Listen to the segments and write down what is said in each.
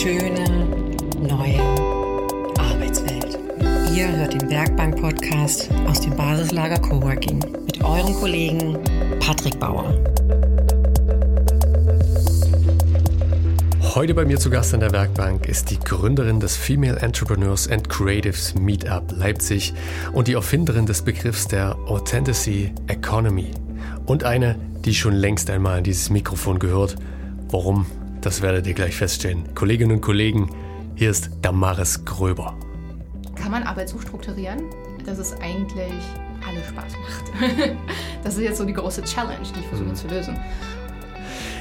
schöne neue Arbeitswelt. Ihr hört den Werkbank-Podcast aus dem Basislager Coworking mit eurem Kollegen Patrick Bauer. Heute bei mir zu Gast an der Werkbank ist die Gründerin des Female Entrepreneurs and Creatives Meetup Leipzig und die Erfinderin des Begriffs der Authenticity Economy. Und eine, die schon längst einmal in dieses Mikrofon gehört. Warum? Das werdet ihr gleich feststellen. Kolleginnen und Kollegen, hier ist Damaris Gröber. Kann man Arbeit so strukturieren, dass es eigentlich alle Spaß macht? das ist jetzt so die große Challenge, die ich versuche mhm. zu lösen.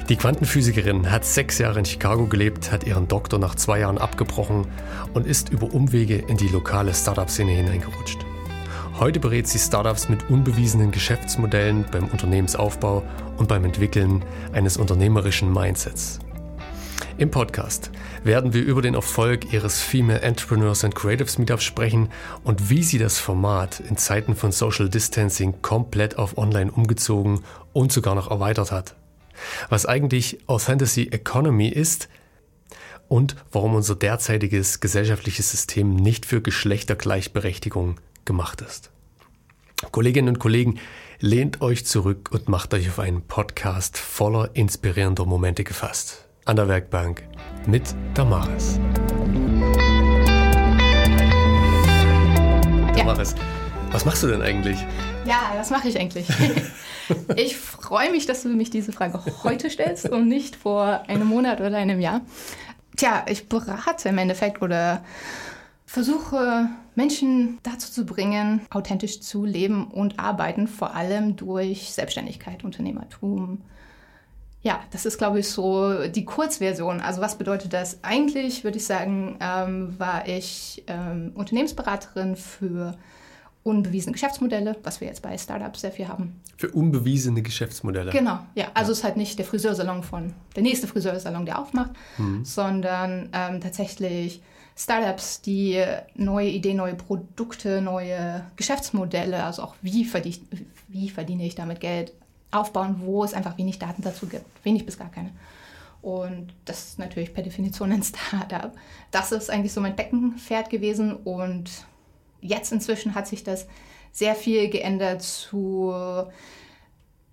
Die Quantenphysikerin hat sechs Jahre in Chicago gelebt, hat ihren Doktor nach zwei Jahren abgebrochen und ist über Umwege in die lokale Startup-Szene hineingerutscht. Heute berät sie Startups mit unbewiesenen Geschäftsmodellen beim Unternehmensaufbau und beim Entwickeln eines unternehmerischen Mindsets. Im Podcast werden wir über den Erfolg ihres Female Entrepreneurs and Creatives Meetups sprechen und wie sie das Format in Zeiten von Social Distancing komplett auf Online umgezogen und sogar noch erweitert hat. Was eigentlich Authenticity Economy ist und warum unser derzeitiges gesellschaftliches System nicht für Geschlechtergleichberechtigung gemacht ist. Kolleginnen und Kollegen, lehnt euch zurück und macht euch auf einen Podcast voller inspirierender Momente gefasst. An der Werkbank mit Damaris. Damaris, ja. was machst du denn eigentlich? Ja, was mache ich eigentlich? ich freue mich, dass du mich diese Frage heute stellst und nicht vor einem Monat oder einem Jahr. Tja, ich berate im Endeffekt oder versuche Menschen dazu zu bringen, authentisch zu leben und arbeiten, vor allem durch Selbstständigkeit, Unternehmertum. Ja, das ist, glaube ich, so die Kurzversion. Also was bedeutet das? Eigentlich würde ich sagen, ähm, war ich ähm, Unternehmensberaterin für unbewiesene Geschäftsmodelle, was wir jetzt bei Startups sehr viel haben. Für unbewiesene Geschäftsmodelle? Genau, ja. Also ja. es ist halt nicht der Friseursalon von, der nächste Friseursalon, der aufmacht, mhm. sondern ähm, tatsächlich Startups, die neue Ideen, neue Produkte, neue Geschäftsmodelle, also auch wie, verdiene, wie verdiene ich damit Geld, aufbauen, wo es einfach wenig Daten dazu gibt, wenig bis gar keine. Und das ist natürlich per Definition ein Startup. Das ist eigentlich so mein Beckenpferd gewesen und jetzt inzwischen hat sich das sehr viel geändert zu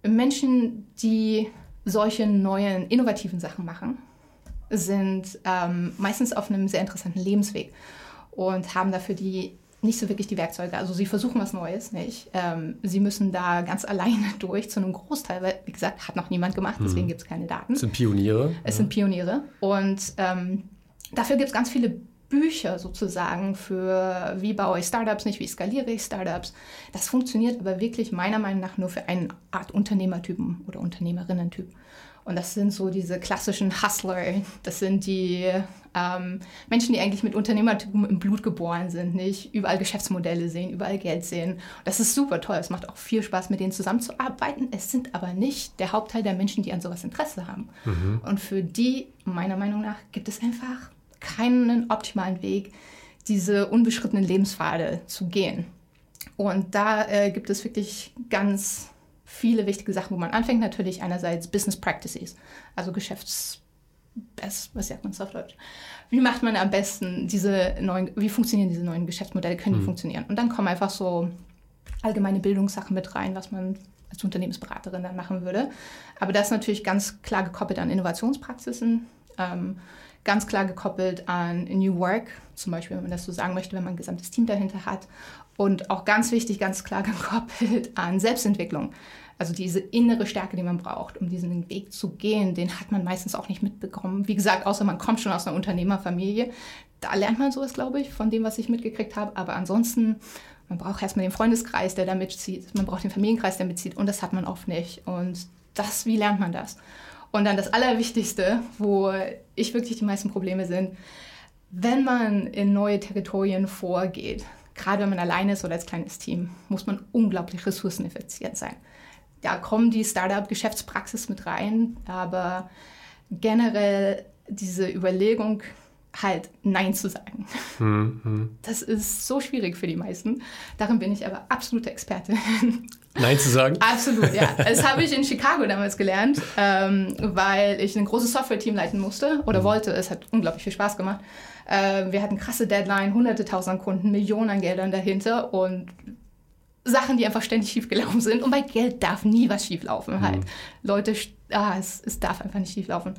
Menschen, die solche neuen, innovativen Sachen machen sind ähm, meistens auf einem sehr interessanten Lebensweg und haben dafür die nicht so wirklich die Werkzeuge. Also sie versuchen was Neues, nicht? Ähm, sie müssen da ganz alleine durch zu einem Großteil, weil, wie gesagt, hat noch niemand gemacht, deswegen mhm. gibt es keine Daten. Es sind Pioniere. Es ja. sind Pioniere. Und ähm, dafür gibt es ganz viele Bücher sozusagen für wie baue ich Startups nicht, wie skaliere ich Startups. Das funktioniert aber wirklich meiner Meinung nach nur für eine Art Unternehmertypen oder Unternehmerinnen-Typ. Und das sind so diese klassischen Hustler. Das sind die ähm, Menschen, die eigentlich mit Unternehmertum im Blut geboren sind, nicht überall Geschäftsmodelle sehen, überall Geld sehen. Das ist super toll. Es macht auch viel Spaß, mit denen zusammenzuarbeiten. Es sind aber nicht der Hauptteil der Menschen, die an sowas Interesse haben. Mhm. Und für die, meiner Meinung nach, gibt es einfach keinen optimalen Weg, diese unbeschrittenen Lebenspfade zu gehen. Und da äh, gibt es wirklich ganz viele wichtige Sachen, wo man anfängt. Natürlich einerseits Business Practices, also Geschäfts... Was sagt man auf Deutsch? Wie macht man am besten diese neuen, wie funktionieren diese neuen Geschäftsmodelle, können die mhm. funktionieren? Und dann kommen einfach so allgemeine Bildungssachen mit rein, was man als Unternehmensberaterin dann machen würde. Aber das ist natürlich ganz klar gekoppelt an Innovationspraxisen, ähm, ganz klar gekoppelt an New Work, zum Beispiel, wenn man das so sagen möchte, wenn man ein gesamtes Team dahinter hat. Und auch ganz wichtig, ganz klar gekoppelt an Selbstentwicklung. Also diese innere Stärke, die man braucht, um diesen Weg zu gehen, den hat man meistens auch nicht mitbekommen. Wie gesagt, außer man kommt schon aus einer Unternehmerfamilie. Da lernt man sowas, glaube ich, von dem, was ich mitgekriegt habe. Aber ansonsten, man braucht erstmal den Freundeskreis, der da mitzieht. Man braucht den Familienkreis, der mitzieht. Und das hat man oft nicht. Und das, wie lernt man das? Und dann das Allerwichtigste, wo ich wirklich die meisten Probleme sind, wenn man in neue Territorien vorgeht, gerade wenn man alleine ist oder als kleines Team, muss man unglaublich ressourceneffizient sein da kommen die Startup-Geschäftspraxis mit rein, aber generell diese Überlegung, halt Nein zu sagen. Hm, hm. Das ist so schwierig für die meisten. Darin bin ich aber absolute Experte. Nein zu sagen? Absolut, ja. Das habe ich in Chicago damals gelernt, ähm, weil ich ein großes Software-Team leiten musste oder mhm. wollte. Es hat unglaublich viel Spaß gemacht. Äh, wir hatten krasse Deadline, hunderte tausend Kunden, Millionen an Geldern dahinter und Sachen, die einfach ständig schiefgelaufen sind. Und bei Geld darf nie was schieflaufen. Mhm. Halt. Leute, ah, es, es darf einfach nicht schieflaufen.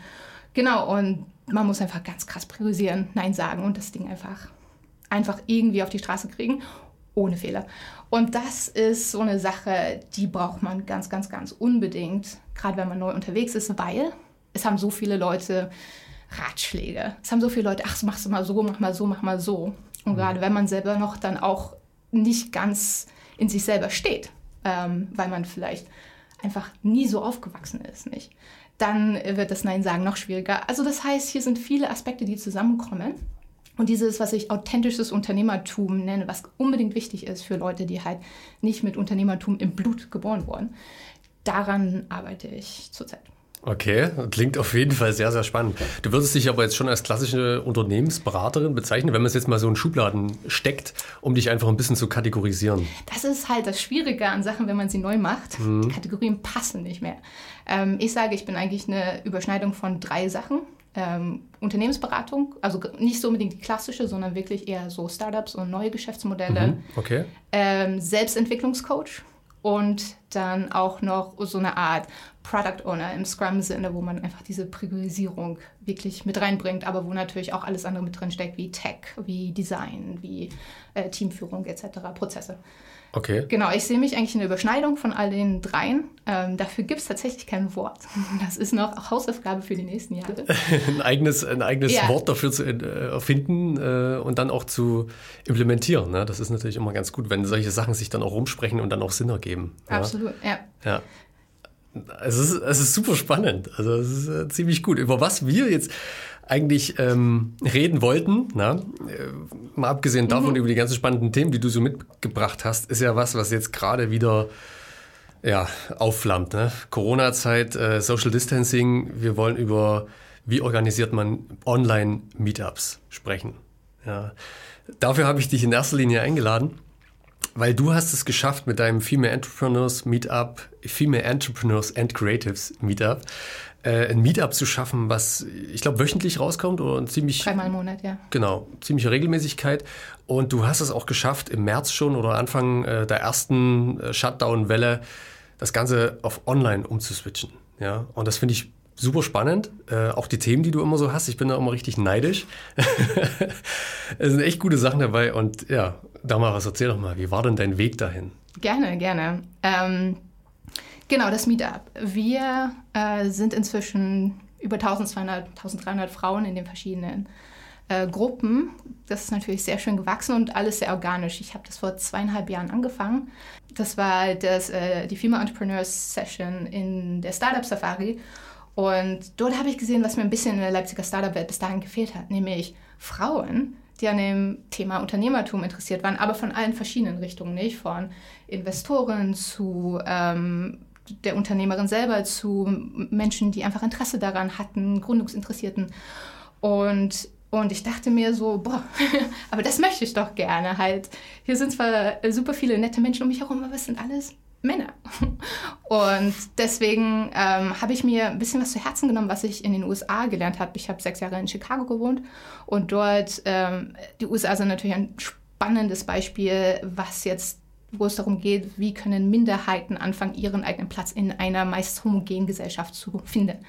Genau, und man muss einfach ganz krass priorisieren, Nein sagen und das Ding einfach, einfach irgendwie auf die Straße kriegen, ohne Fehler. Und das ist so eine Sache, die braucht man ganz, ganz, ganz unbedingt, gerade wenn man neu unterwegs ist, weil es haben so viele Leute Ratschläge. Es haben so viele Leute, ach, machst du mal so, mach mal so, mach mal so. Und mhm. gerade wenn man selber noch dann auch nicht ganz in sich selber steht, ähm, weil man vielleicht einfach nie so aufgewachsen ist, nicht? Dann wird das Nein sagen noch schwieriger. Also das heißt, hier sind viele Aspekte, die zusammenkommen. Und dieses, was ich authentisches Unternehmertum nenne, was unbedingt wichtig ist für Leute, die halt nicht mit Unternehmertum im Blut geboren wurden, daran arbeite ich zurzeit. Okay, klingt auf jeden Fall sehr, sehr spannend. Du würdest dich aber jetzt schon als klassische Unternehmensberaterin bezeichnen, wenn man es jetzt mal so in Schubladen steckt, um dich einfach ein bisschen zu kategorisieren. Das ist halt das Schwierige an Sachen, wenn man sie neu macht. Mhm. Die Kategorien passen nicht mehr. Ähm, ich sage, ich bin eigentlich eine Überschneidung von drei Sachen. Ähm, Unternehmensberatung, also nicht so unbedingt die klassische, sondern wirklich eher so Startups und neue Geschäftsmodelle. Mhm, okay. Ähm, Selbstentwicklungscoach und dann auch noch so eine Art Product Owner im Scrum-Sinne, wo man einfach diese Priorisierung wirklich mit reinbringt, aber wo natürlich auch alles andere mit drin steckt, wie Tech, wie Design, wie äh, Teamführung etc., Prozesse. Okay. Genau, ich sehe mich eigentlich in der Überschneidung von all den dreien. Ähm, dafür gibt es tatsächlich kein Wort. Das ist noch Hausaufgabe für die nächsten Jahre. ein eigenes, ein eigenes ja. Wort dafür zu äh, erfinden äh, und dann auch zu implementieren. Ne? Das ist natürlich immer ganz gut, wenn solche Sachen sich dann auch rumsprechen und dann auch Sinn ergeben. Absolut, ja. ja. Es ist, es ist super spannend. Also es ist äh, ziemlich gut. Über was wir jetzt eigentlich ähm, reden wollten, na, äh, mal abgesehen davon mhm. über die ganzen spannenden Themen, die du so mitgebracht hast, ist ja was, was jetzt gerade wieder ja, aufflammt. Ne? Corona-Zeit, äh, Social Distancing. Wir wollen über, wie organisiert man Online-Meetups sprechen. Ja. Dafür habe ich dich in erster Linie eingeladen, weil du hast es geschafft mit deinem Female Entrepreneurs Meetup, Female Entrepreneurs and Creatives Meetup, äh, ein Meetup zu schaffen, was ich glaube wöchentlich rauskommt oder ziemlich dreimal im Monat, ja. Genau, ziemliche Regelmäßigkeit. Und du hast es auch geschafft, im März schon oder Anfang äh, der ersten äh, Shutdown-Welle das Ganze auf Online umzuswitchen. Ja, und das finde ich super spannend. Äh, auch die Themen, die du immer so hast, ich bin da immer richtig neidisch. es sind echt gute Sachen dabei. Und ja, Damaris, erzähl doch mal, wie war denn dein Weg dahin? Gerne, gerne. Ähm, genau, das Meetup. Wir äh, sind inzwischen über 1200, 1300 Frauen in den verschiedenen äh, Gruppen. Das ist natürlich sehr schön gewachsen und alles sehr organisch. Ich habe das vor zweieinhalb Jahren angefangen. Das war das, äh, die Female Entrepreneurs Session in der Startup Safari. Und dort habe ich gesehen, was mir ein bisschen in der Leipziger Startup-Welt bis dahin gefehlt hat, nämlich Frauen, die an dem Thema Unternehmertum interessiert waren, aber von allen verschiedenen Richtungen, nicht von Investoren zu ähm, der Unternehmerin selber, zu Menschen, die einfach Interesse daran hatten, Gründungsinteressierten. Und und ich dachte mir so, boah, aber das möchte ich doch gerne halt. Hier sind zwar super viele nette Menschen um mich herum, aber es sind alles Männer. Und deswegen ähm, habe ich mir ein bisschen was zu Herzen genommen, was ich in den USA gelernt habe. Ich habe sechs Jahre in Chicago gewohnt und dort, ähm, die USA sind natürlich ein spannendes Beispiel, was jetzt wo es darum geht, wie können Minderheiten anfangen, ihren eigenen Platz in einer meist homogenen Gesellschaft zu finden.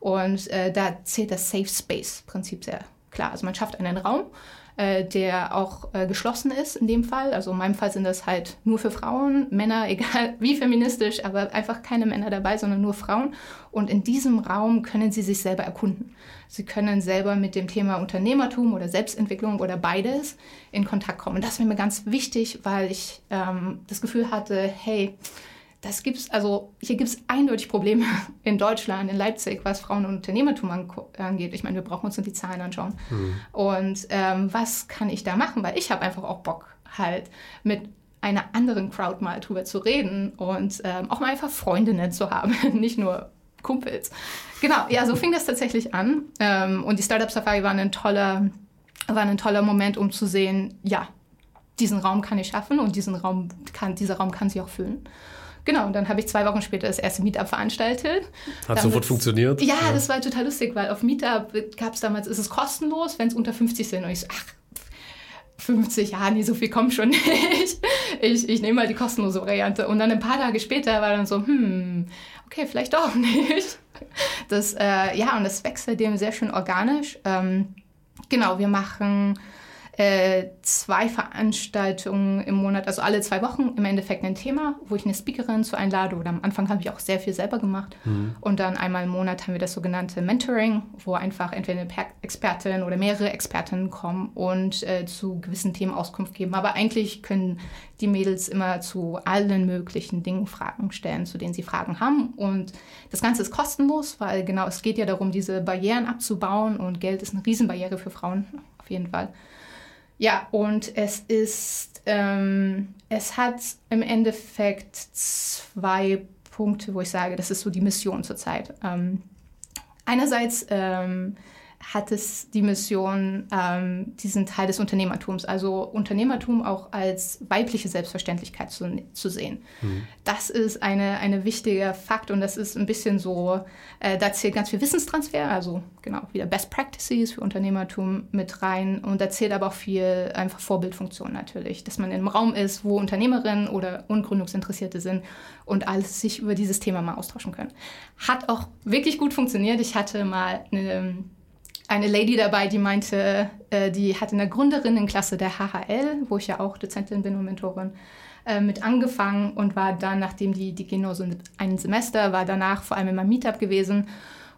Und äh, da zählt das Safe Space-Prinzip sehr klar. Also man schafft einen Raum, äh, der auch äh, geschlossen ist in dem Fall. Also in meinem Fall sind das halt nur für Frauen, Männer, egal wie feministisch, aber einfach keine Männer dabei, sondern nur Frauen. Und in diesem Raum können sie sich selber erkunden. Sie können selber mit dem Thema Unternehmertum oder Selbstentwicklung oder beides in Kontakt kommen. Und das wäre mir ganz wichtig, weil ich ähm, das Gefühl hatte, hey, das gibt's, also hier gibt es eindeutig Probleme in Deutschland, in Leipzig, was Frauen- und Unternehmertum angeht. Ich meine, wir brauchen uns nur die Zahlen anschauen. Mhm. Und ähm, was kann ich da machen? Weil ich habe einfach auch Bock, halt mit einer anderen Crowd mal drüber zu reden und ähm, auch mal einfach Freundinnen zu haben, nicht nur Kumpels. Genau, ja, so fing das tatsächlich an. Ähm, und die Startup Safari war ein toller, war ein toller Moment, um zu sehen, ja, diesen Raum kann ich schaffen und diesen Raum kann, dieser Raum kann sich auch füllen. Genau, und dann habe ich zwei Wochen später das erste Meetup veranstaltet. Hat Damit, sofort funktioniert? Ja, ja, das war total lustig, weil auf Meetup gab es damals, ist es kostenlos, wenn es unter 50 sind. Und ich so, ach, 50, ja, nee, so viel kommt schon nicht. Ich, ich nehme mal die kostenlose Variante. Und dann ein paar Tage später war dann so, hm, okay, vielleicht doch nicht. Das, äh, ja, und das wächst dem sehr schön organisch. Ähm, genau, wir machen äh, zwei Veranstaltungen im Monat, also alle zwei Wochen im Endeffekt ein Thema, wo ich eine Speakerin zu einlade oder am Anfang habe ich auch sehr viel selber gemacht. Mhm. Und dann einmal im Monat haben wir das sogenannte Mentoring, wo einfach entweder eine Expertin oder mehrere Expertinnen kommen und äh, zu gewissen Themen Auskunft geben. Aber eigentlich können die Mädels immer zu allen möglichen Dingen Fragen stellen, zu denen sie Fragen haben. Und das Ganze ist kostenlos, weil genau es geht ja darum, diese Barrieren abzubauen und Geld ist eine Riesenbarriere für Frauen auf jeden Fall. Ja, und es ist, ähm, es hat im Endeffekt zwei Punkte, wo ich sage, das ist so die Mission zurzeit. Ähm, einerseits ähm, hat es die Mission, ähm, diesen Teil des Unternehmertums, also Unternehmertum auch als weibliche Selbstverständlichkeit zu, zu sehen. Mhm. Das ist eine, eine wichtiger Fakt und das ist ein bisschen so, äh, da zählt ganz viel Wissenstransfer, also genau, wieder Best Practices für Unternehmertum mit rein und da zählt aber auch viel einfach Vorbildfunktion natürlich, dass man in einem Raum ist, wo Unternehmerinnen oder Ungründungsinteressierte sind und alles sich über dieses Thema mal austauschen können. Hat auch wirklich gut funktioniert. Ich hatte mal eine eine Lady dabei, die meinte, äh, die hat in der Gründerinnenklasse der HHL, wo ich ja auch Dozentin bin und Mentorin, äh, mit angefangen und war dann, nachdem die, die gehen nur so ein Semester, war danach vor allem in meinem Meetup gewesen.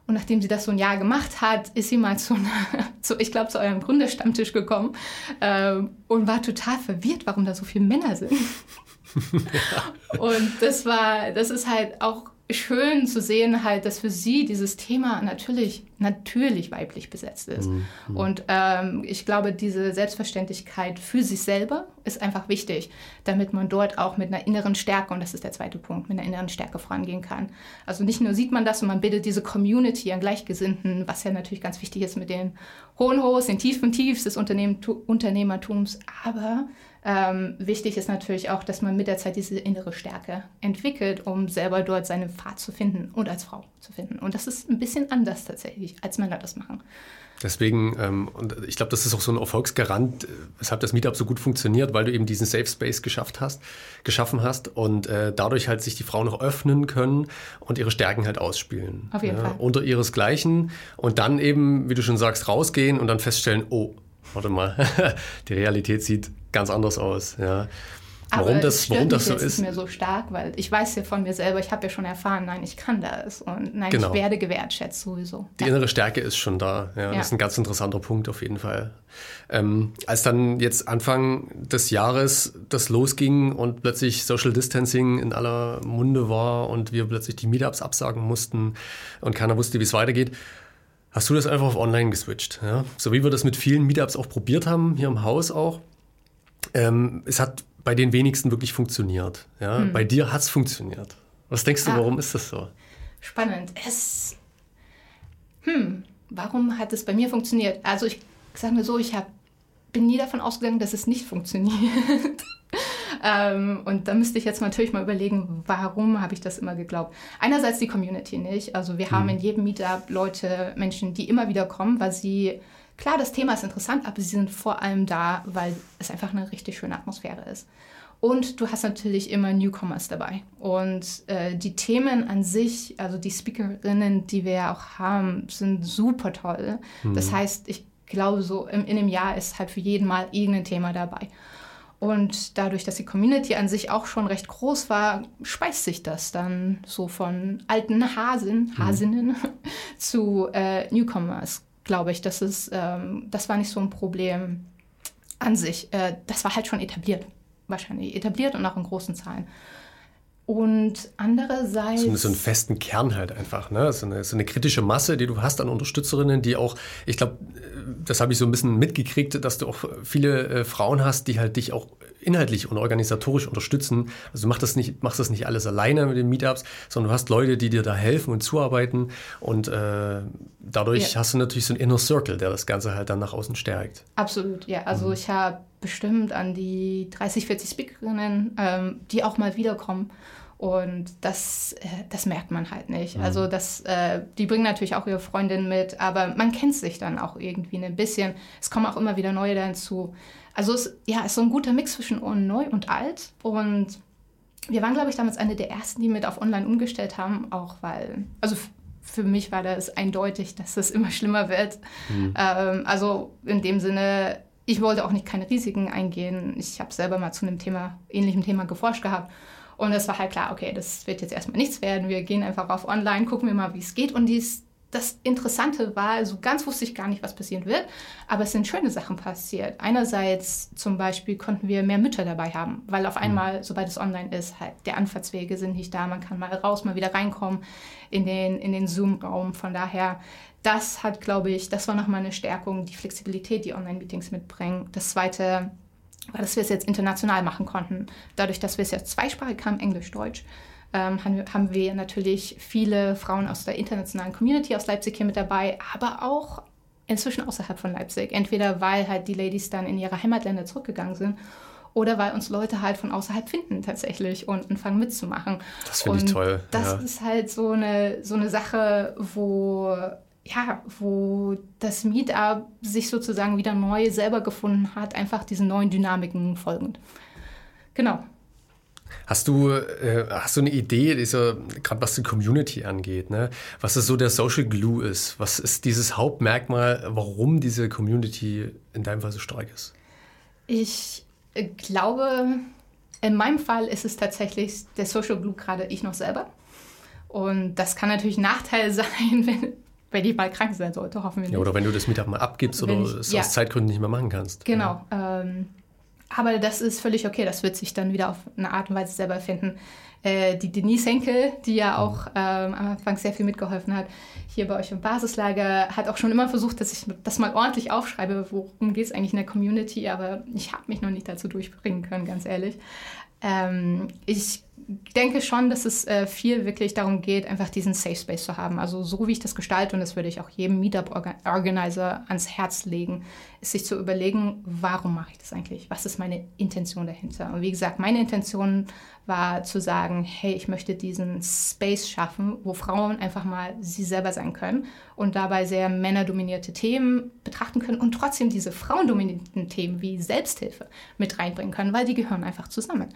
Und nachdem sie das so ein Jahr gemacht hat, ist sie mal zu, zu ich glaube, zu eurem Gründerstammtisch gekommen äh, und war total verwirrt, warum da so viele Männer sind. und das war, das ist halt auch schön zu sehen, halt, dass für sie dieses Thema natürlich, natürlich weiblich besetzt ist. Mhm. Und ähm, ich glaube, diese Selbstverständlichkeit für sich selber ist einfach wichtig, damit man dort auch mit einer inneren Stärke, und das ist der zweite Punkt, mit einer inneren Stärke vorangehen kann. Also nicht nur sieht man das und man bildet diese Community an Gleichgesinnten, was ja natürlich ganz wichtig ist mit den hohen Hochs, den tiefen Tiefs des Unternehmertums, aber ähm, wichtig ist natürlich auch, dass man mit der Zeit diese innere Stärke entwickelt, um selber dort seine Pfad zu finden und als Frau zu finden. Und das ist ein bisschen anders tatsächlich, als Männer das machen. Deswegen, ähm, und ich glaube, das ist auch so ein Erfolgsgarant, äh, weshalb das Meetup so gut funktioniert, weil du eben diesen Safe Space geschafft hast, geschaffen hast und äh, dadurch halt sich die Frauen noch öffnen können und ihre Stärken halt ausspielen. Auf jeden ja, Fall. Unter ihresgleichen und dann eben, wie du schon sagst, rausgehen und dann feststellen, oh, warte mal, die Realität sieht ganz anders aus. Ja. Warum Aber das, warum das so ist? ist mir so stark, weil ich weiß ja von mir selber, ich habe ja schon erfahren, nein, ich kann das und nein, genau. ich werde gewertschätzt sowieso. Die ja. innere Stärke ist schon da. Ja, ja, Das ist ein ganz interessanter Punkt auf jeden Fall. Ähm, als dann jetzt Anfang des Jahres das losging und plötzlich Social Distancing in aller Munde war und wir plötzlich die Meetups absagen mussten und keiner wusste, wie es weitergeht, hast du das einfach auf online geswitcht. Ja? So wie wir das mit vielen Meetups auch probiert haben, hier im Haus auch. Ähm, es hat bei den wenigsten wirklich funktioniert. Ja? Hm. Bei dir hat es funktioniert. Was denkst du, ah. warum ist das so? Spannend. Es. Hm, warum hat es bei mir funktioniert? Also ich sage mir so, ich hab, bin nie davon ausgegangen, dass es nicht funktioniert. Ähm, und da müsste ich jetzt natürlich mal überlegen, warum habe ich das immer geglaubt. Einerseits die Community nicht. Also wir haben in jedem Meetup Leute, Menschen, die immer wieder kommen, weil sie Klar, das Thema ist interessant, aber sie sind vor allem da, weil es einfach eine richtig schöne Atmosphäre ist. Und du hast natürlich immer Newcomers dabei. Und äh, die Themen an sich, also die Speakerinnen, die wir ja auch haben, sind super toll. Mhm. Das heißt, ich glaube, so in, in einem Jahr ist halt für jeden Mal irgendein Thema dabei. Und dadurch, dass die Community an sich auch schon recht groß war, speist sich das dann so von alten Hasen, mhm. Hasinnen mhm. zu äh, Newcomers glaube ich. Das, ist, ähm, das war nicht so ein Problem an sich. Äh, das war halt schon etabliert, wahrscheinlich. Etabliert und auch in großen Zahlen. Und andererseits. So, so einen festen Kern halt einfach, ne? So eine, so eine kritische Masse, die du hast an Unterstützerinnen, die auch, ich glaube, das habe ich so ein bisschen mitgekriegt, dass du auch viele äh, Frauen hast, die halt dich auch inhaltlich und organisatorisch unterstützen. Also du machst das nicht, machst das nicht alles alleine mit den Meetups, sondern du hast Leute, die dir da helfen und zuarbeiten. Und äh, dadurch ja. hast du natürlich so einen Inner Circle, der das Ganze halt dann nach außen stärkt. Absolut, ja. Also mhm. ich habe bestimmt an die 30, 40 Speakerinnen, ähm, die auch mal wiederkommen Und das, äh, das merkt man halt nicht. Mhm. Also das, äh, die bringen natürlich auch ihre Freundin mit, aber man kennt sich dann auch irgendwie ein bisschen. Es kommen auch immer wieder neue dazu. Also es ja, ist so ein guter Mix zwischen neu und alt. Und wir waren, glaube ich, damals eine der ersten, die mit auf Online umgestellt haben, auch weil, also für mich war das eindeutig, dass es immer schlimmer wird. Mhm. Ähm, also in dem Sinne, ich wollte auch nicht keine Risiken eingehen. Ich habe selber mal zu einem Thema, ähnlichem Thema geforscht gehabt. Und es war halt klar, okay, das wird jetzt erstmal nichts werden. Wir gehen einfach auf online, gucken wir mal, wie es geht. Und dies, das Interessante war, also ganz wusste ich gar nicht, was passieren wird, aber es sind schöne Sachen passiert. Einerseits zum Beispiel konnten wir mehr Mütter dabei haben, weil auf mhm. einmal, sobald es online ist, halt der Anfahrtswege sind nicht da, man kann mal raus, mal wieder reinkommen in den, in den Zoom-Raum. Von daher, das hat, glaube ich, das war nochmal eine Stärkung, die Flexibilität, die Online-Meetings mitbringen. Das Zweite war, dass wir es jetzt international machen konnten. Dadurch, dass wir es jetzt zweisprachig haben, Englisch, Deutsch, ähm, haben wir natürlich viele Frauen aus der internationalen Community aus Leipzig hier mit dabei, aber auch inzwischen außerhalb von Leipzig. Entweder weil halt die Ladies dann in ihre Heimatländer zurückgegangen sind oder weil uns Leute halt von außerhalb finden tatsächlich und anfangen mitzumachen. Das finde ich toll. Das ja. ist halt so eine, so eine Sache, wo ja, wo das Meetup sich sozusagen wieder neu selber gefunden hat, einfach diesen neuen Dynamiken folgend. Genau. Hast du, äh, hast du eine Idee, gerade was die Community angeht, ne? was ist so der Social Glue ist? Was ist dieses Hauptmerkmal, warum diese Community in deinem Fall so stark ist? Ich glaube, in meinem Fall ist es tatsächlich der Social Glue gerade ich noch selber. Und das kann natürlich ein Nachteil sein, wenn, wenn ich mal krank sein sollte, hoffen wir nicht. Ja, oder wenn du das Mittag mal abgibst wenn oder ich, es ja. aus Zeitgründen nicht mehr machen kannst. Genau. Ja. Ähm, aber das ist völlig okay, das wird sich dann wieder auf eine Art und Weise selber finden. Äh, die Denise Henkel, die ja mhm. auch ähm, am Anfang sehr viel mitgeholfen hat, hier bei euch im Basislager, hat auch schon immer versucht, dass ich das mal ordentlich aufschreibe, worum geht es eigentlich in der Community, aber ich habe mich noch nicht dazu durchbringen können, ganz ehrlich. Ähm, ich denke schon, dass es äh, viel wirklich darum geht, einfach diesen Safe Space zu haben. Also so wie ich das gestalte, und das würde ich auch jedem Meetup-Organizer ans Herz legen, ist sich zu überlegen, warum mache ich das eigentlich? Was ist meine Intention dahinter? Und wie gesagt, meine Intention war zu sagen, hey, ich möchte diesen Space schaffen, wo Frauen einfach mal sie selber sein können und dabei sehr männerdominierte Themen betrachten können und trotzdem diese frauendominierten Themen wie Selbsthilfe mit reinbringen können, weil die gehören einfach zusammen.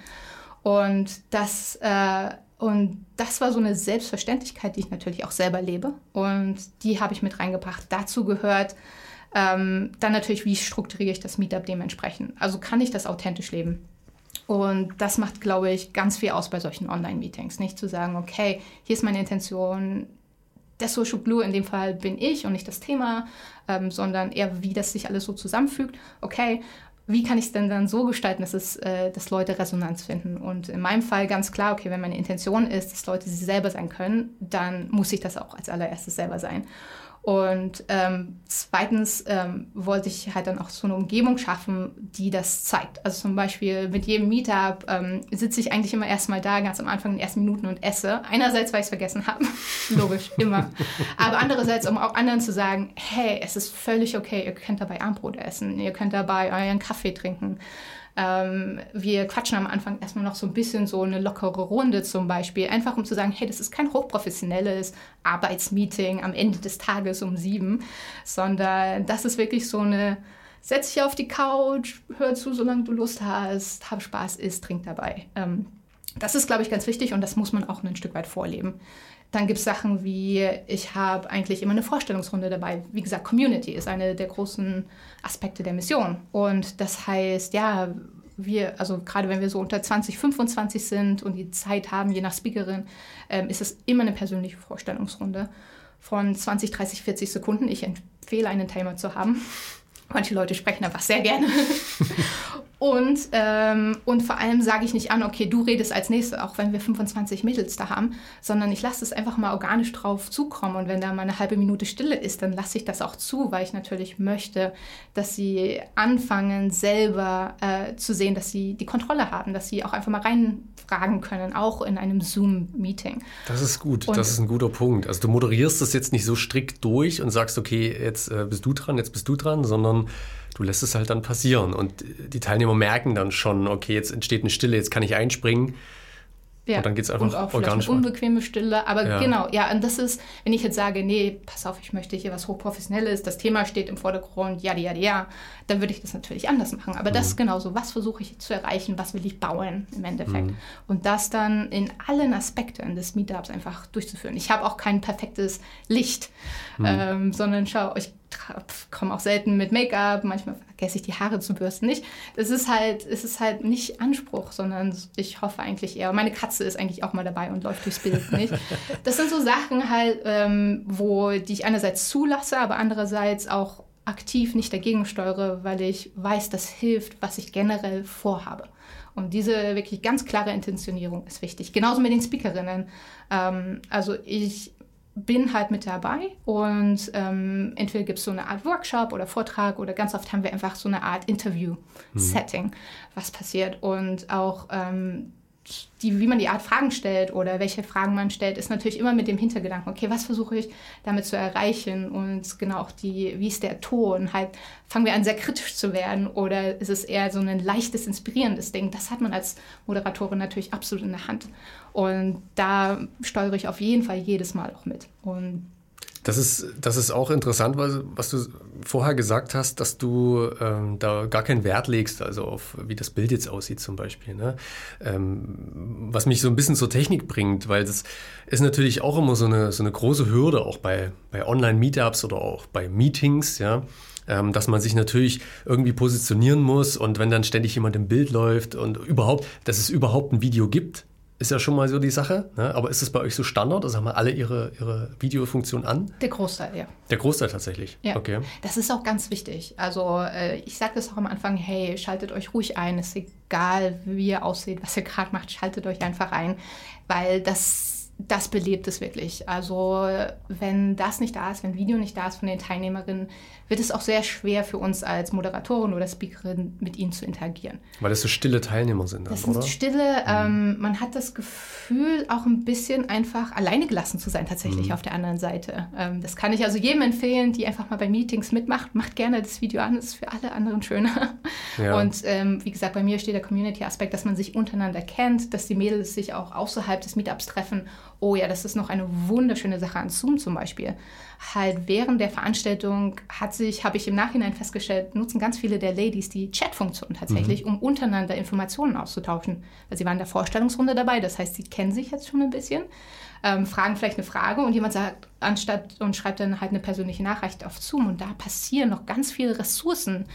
Und das, äh, und das war so eine Selbstverständlichkeit, die ich natürlich auch selber lebe. Und die habe ich mit reingebracht. Dazu gehört ähm, dann natürlich, wie strukturiere ich das Meetup dementsprechend. Also kann ich das authentisch leben? Und das macht, glaube ich, ganz viel aus bei solchen Online-Meetings. Nicht zu sagen, okay, hier ist meine Intention, der Social Blue in dem Fall bin ich und nicht das Thema, ähm, sondern eher, wie das sich alles so zusammenfügt. Okay, wie kann ich es denn dann so gestalten, dass, es, äh, dass Leute Resonanz finden? Und in meinem Fall ganz klar, okay, wenn meine Intention ist, dass Leute sie selber sein können, dann muss ich das auch als allererstes selber sein. Und ähm, zweitens ähm, wollte ich halt dann auch so eine Umgebung schaffen, die das zeigt. Also zum Beispiel mit jedem Meetup ähm, sitze ich eigentlich immer erstmal da, ganz am Anfang in den ersten Minuten und esse. Einerseits, weil ich es vergessen habe, logisch, immer. Aber andererseits, um auch anderen zu sagen, hey, es ist völlig okay, ihr könnt dabei Armbrot essen, ihr könnt dabei euren Kaffee trinken. Ähm, wir quatschen am Anfang erstmal noch so ein bisschen so eine lockere Runde zum Beispiel, einfach um zu sagen, hey, das ist kein hochprofessionelles Arbeitsmeeting am Ende des Tages um sieben, sondern das ist wirklich so eine, setz dich auf die Couch, hör zu, solange du Lust hast, hab Spaß, isst, trink dabei. Ähm, das ist, glaube ich, ganz wichtig und das muss man auch ein Stück weit vorleben. Dann gibt es Sachen wie, ich habe eigentlich immer eine Vorstellungsrunde dabei. Wie gesagt, Community ist eine der großen Aspekte der Mission. Und das heißt, ja, wir, also gerade wenn wir so unter 20, 25 sind und die Zeit haben, je nach Speakerin, ähm, ist es immer eine persönliche Vorstellungsrunde von 20, 30, 40 Sekunden. Ich empfehle, einen Timer zu haben. Manche Leute sprechen einfach sehr gerne. Und, ähm, und vor allem sage ich nicht an, okay, du redest als Nächste, auch wenn wir 25 Mädels da haben, sondern ich lasse es einfach mal organisch drauf zukommen. Und wenn da mal eine halbe Minute Stille ist, dann lasse ich das auch zu, weil ich natürlich möchte, dass sie anfangen, selber äh, zu sehen, dass sie die Kontrolle haben, dass sie auch einfach mal reinfragen können, auch in einem Zoom-Meeting. Das ist gut, und das ist ein guter Punkt. Also du moderierst das jetzt nicht so strikt durch und sagst, okay, jetzt äh, bist du dran, jetzt bist du dran, sondern du lässt es halt dann passieren. Und die Teilnehmer merken dann schon, okay, jetzt entsteht eine Stille, jetzt kann ich einspringen. Ja. Und dann geht es einfach und auch organisch. Unbequeme Stille, aber ja. genau, ja, und das ist, wenn ich jetzt sage, nee, pass auf, ich möchte hier was Hochprofessionelles, das Thema steht im Vordergrund, ja, ja, ja, dann würde ich das natürlich anders machen. Aber mhm. das ist genauso, was versuche ich zu erreichen, was will ich bauen im Endeffekt. Mhm. Und das dann in allen Aspekten des Meetups einfach durchzuführen. Ich habe auch kein perfektes Licht, mhm. ähm, sondern schau, ich komme auch selten mit Make-up, manchmal vergesse ich die Haare zu bürsten nicht. Es ist halt, es ist halt nicht Anspruch, sondern ich hoffe eigentlich eher. Meine Katze ist eigentlich auch mal dabei und läuft durchs Bild nicht. Das sind so Sachen halt, ähm, wo die ich einerseits zulasse, aber andererseits auch aktiv nicht dagegen steuere, weil ich weiß, das hilft, was ich generell vorhabe. Und diese wirklich ganz klare Intentionierung ist wichtig. Genauso mit den Speakerinnen. Ähm, also ich bin halt mit dabei und ähm, entweder gibt es so eine Art Workshop oder Vortrag oder ganz oft haben wir einfach so eine Art Interview-Setting, mhm. was passiert. Und auch ähm, die, wie man die Art Fragen stellt oder welche Fragen man stellt, ist natürlich immer mit dem Hintergedanken, okay, was versuche ich damit zu erreichen? Und genau auch die, wie ist der Ton, halt fangen wir an sehr kritisch zu werden? Oder ist es eher so ein leichtes, inspirierendes Ding, das hat man als Moderatorin natürlich absolut in der Hand. Und da steuere ich auf jeden Fall jedes Mal auch mit. Und das ist, das ist auch interessant, was, was du vorher gesagt hast, dass du ähm, da gar keinen Wert legst, also auf wie das Bild jetzt aussieht zum Beispiel. Ne? Ähm, was mich so ein bisschen zur Technik bringt, weil das ist natürlich auch immer so eine, so eine große Hürde, auch bei, bei Online-Meetups oder auch bei Meetings, ja ähm, dass man sich natürlich irgendwie positionieren muss und wenn dann ständig jemand im Bild läuft und überhaupt, dass es überhaupt ein Video gibt, ist ja schon mal so die Sache. Ne? Aber ist es bei euch so Standard? Also haben wir alle ihre, ihre Videofunktion an? Der Großteil, ja. Der Großteil tatsächlich. Ja. Okay. Das ist auch ganz wichtig. Also äh, ich sage das auch am Anfang, hey, schaltet euch ruhig ein. Es ist egal, wie ihr aussieht, was ihr gerade macht, schaltet euch einfach ein. Weil das das belebt es wirklich. Also wenn das nicht da ist, wenn Video nicht da ist von den Teilnehmerinnen, wird es auch sehr schwer für uns als Moderatorin oder Speakerin mit ihnen zu interagieren. Weil das so stille Teilnehmer sind dann, das sind oder? stille, mhm. ähm, man hat das Gefühl, auch ein bisschen einfach alleine gelassen zu sein tatsächlich mhm. auf der anderen Seite. Ähm, das kann ich also jedem empfehlen, die einfach mal bei Meetings mitmacht. Macht gerne das Video an, das ist für alle anderen schöner. Ja. Und ähm, wie gesagt, bei mir steht der Community-Aspekt, dass man sich untereinander kennt, dass die Mädels sich auch außerhalb des Meetups treffen oh ja, das ist noch eine wunderschöne Sache an Zoom zum Beispiel. Halt während der Veranstaltung hat sich, habe ich im Nachhinein festgestellt, nutzen ganz viele der Ladies die Chatfunktion tatsächlich, mhm. um untereinander Informationen auszutauschen. Weil sie waren in der Vorstellungsrunde dabei, das heißt, sie kennen sich jetzt schon ein bisschen, ähm, fragen vielleicht eine Frage und jemand sagt, anstatt und schreibt dann halt eine persönliche Nachricht auf Zoom und da passieren noch ganz viele Ressourcen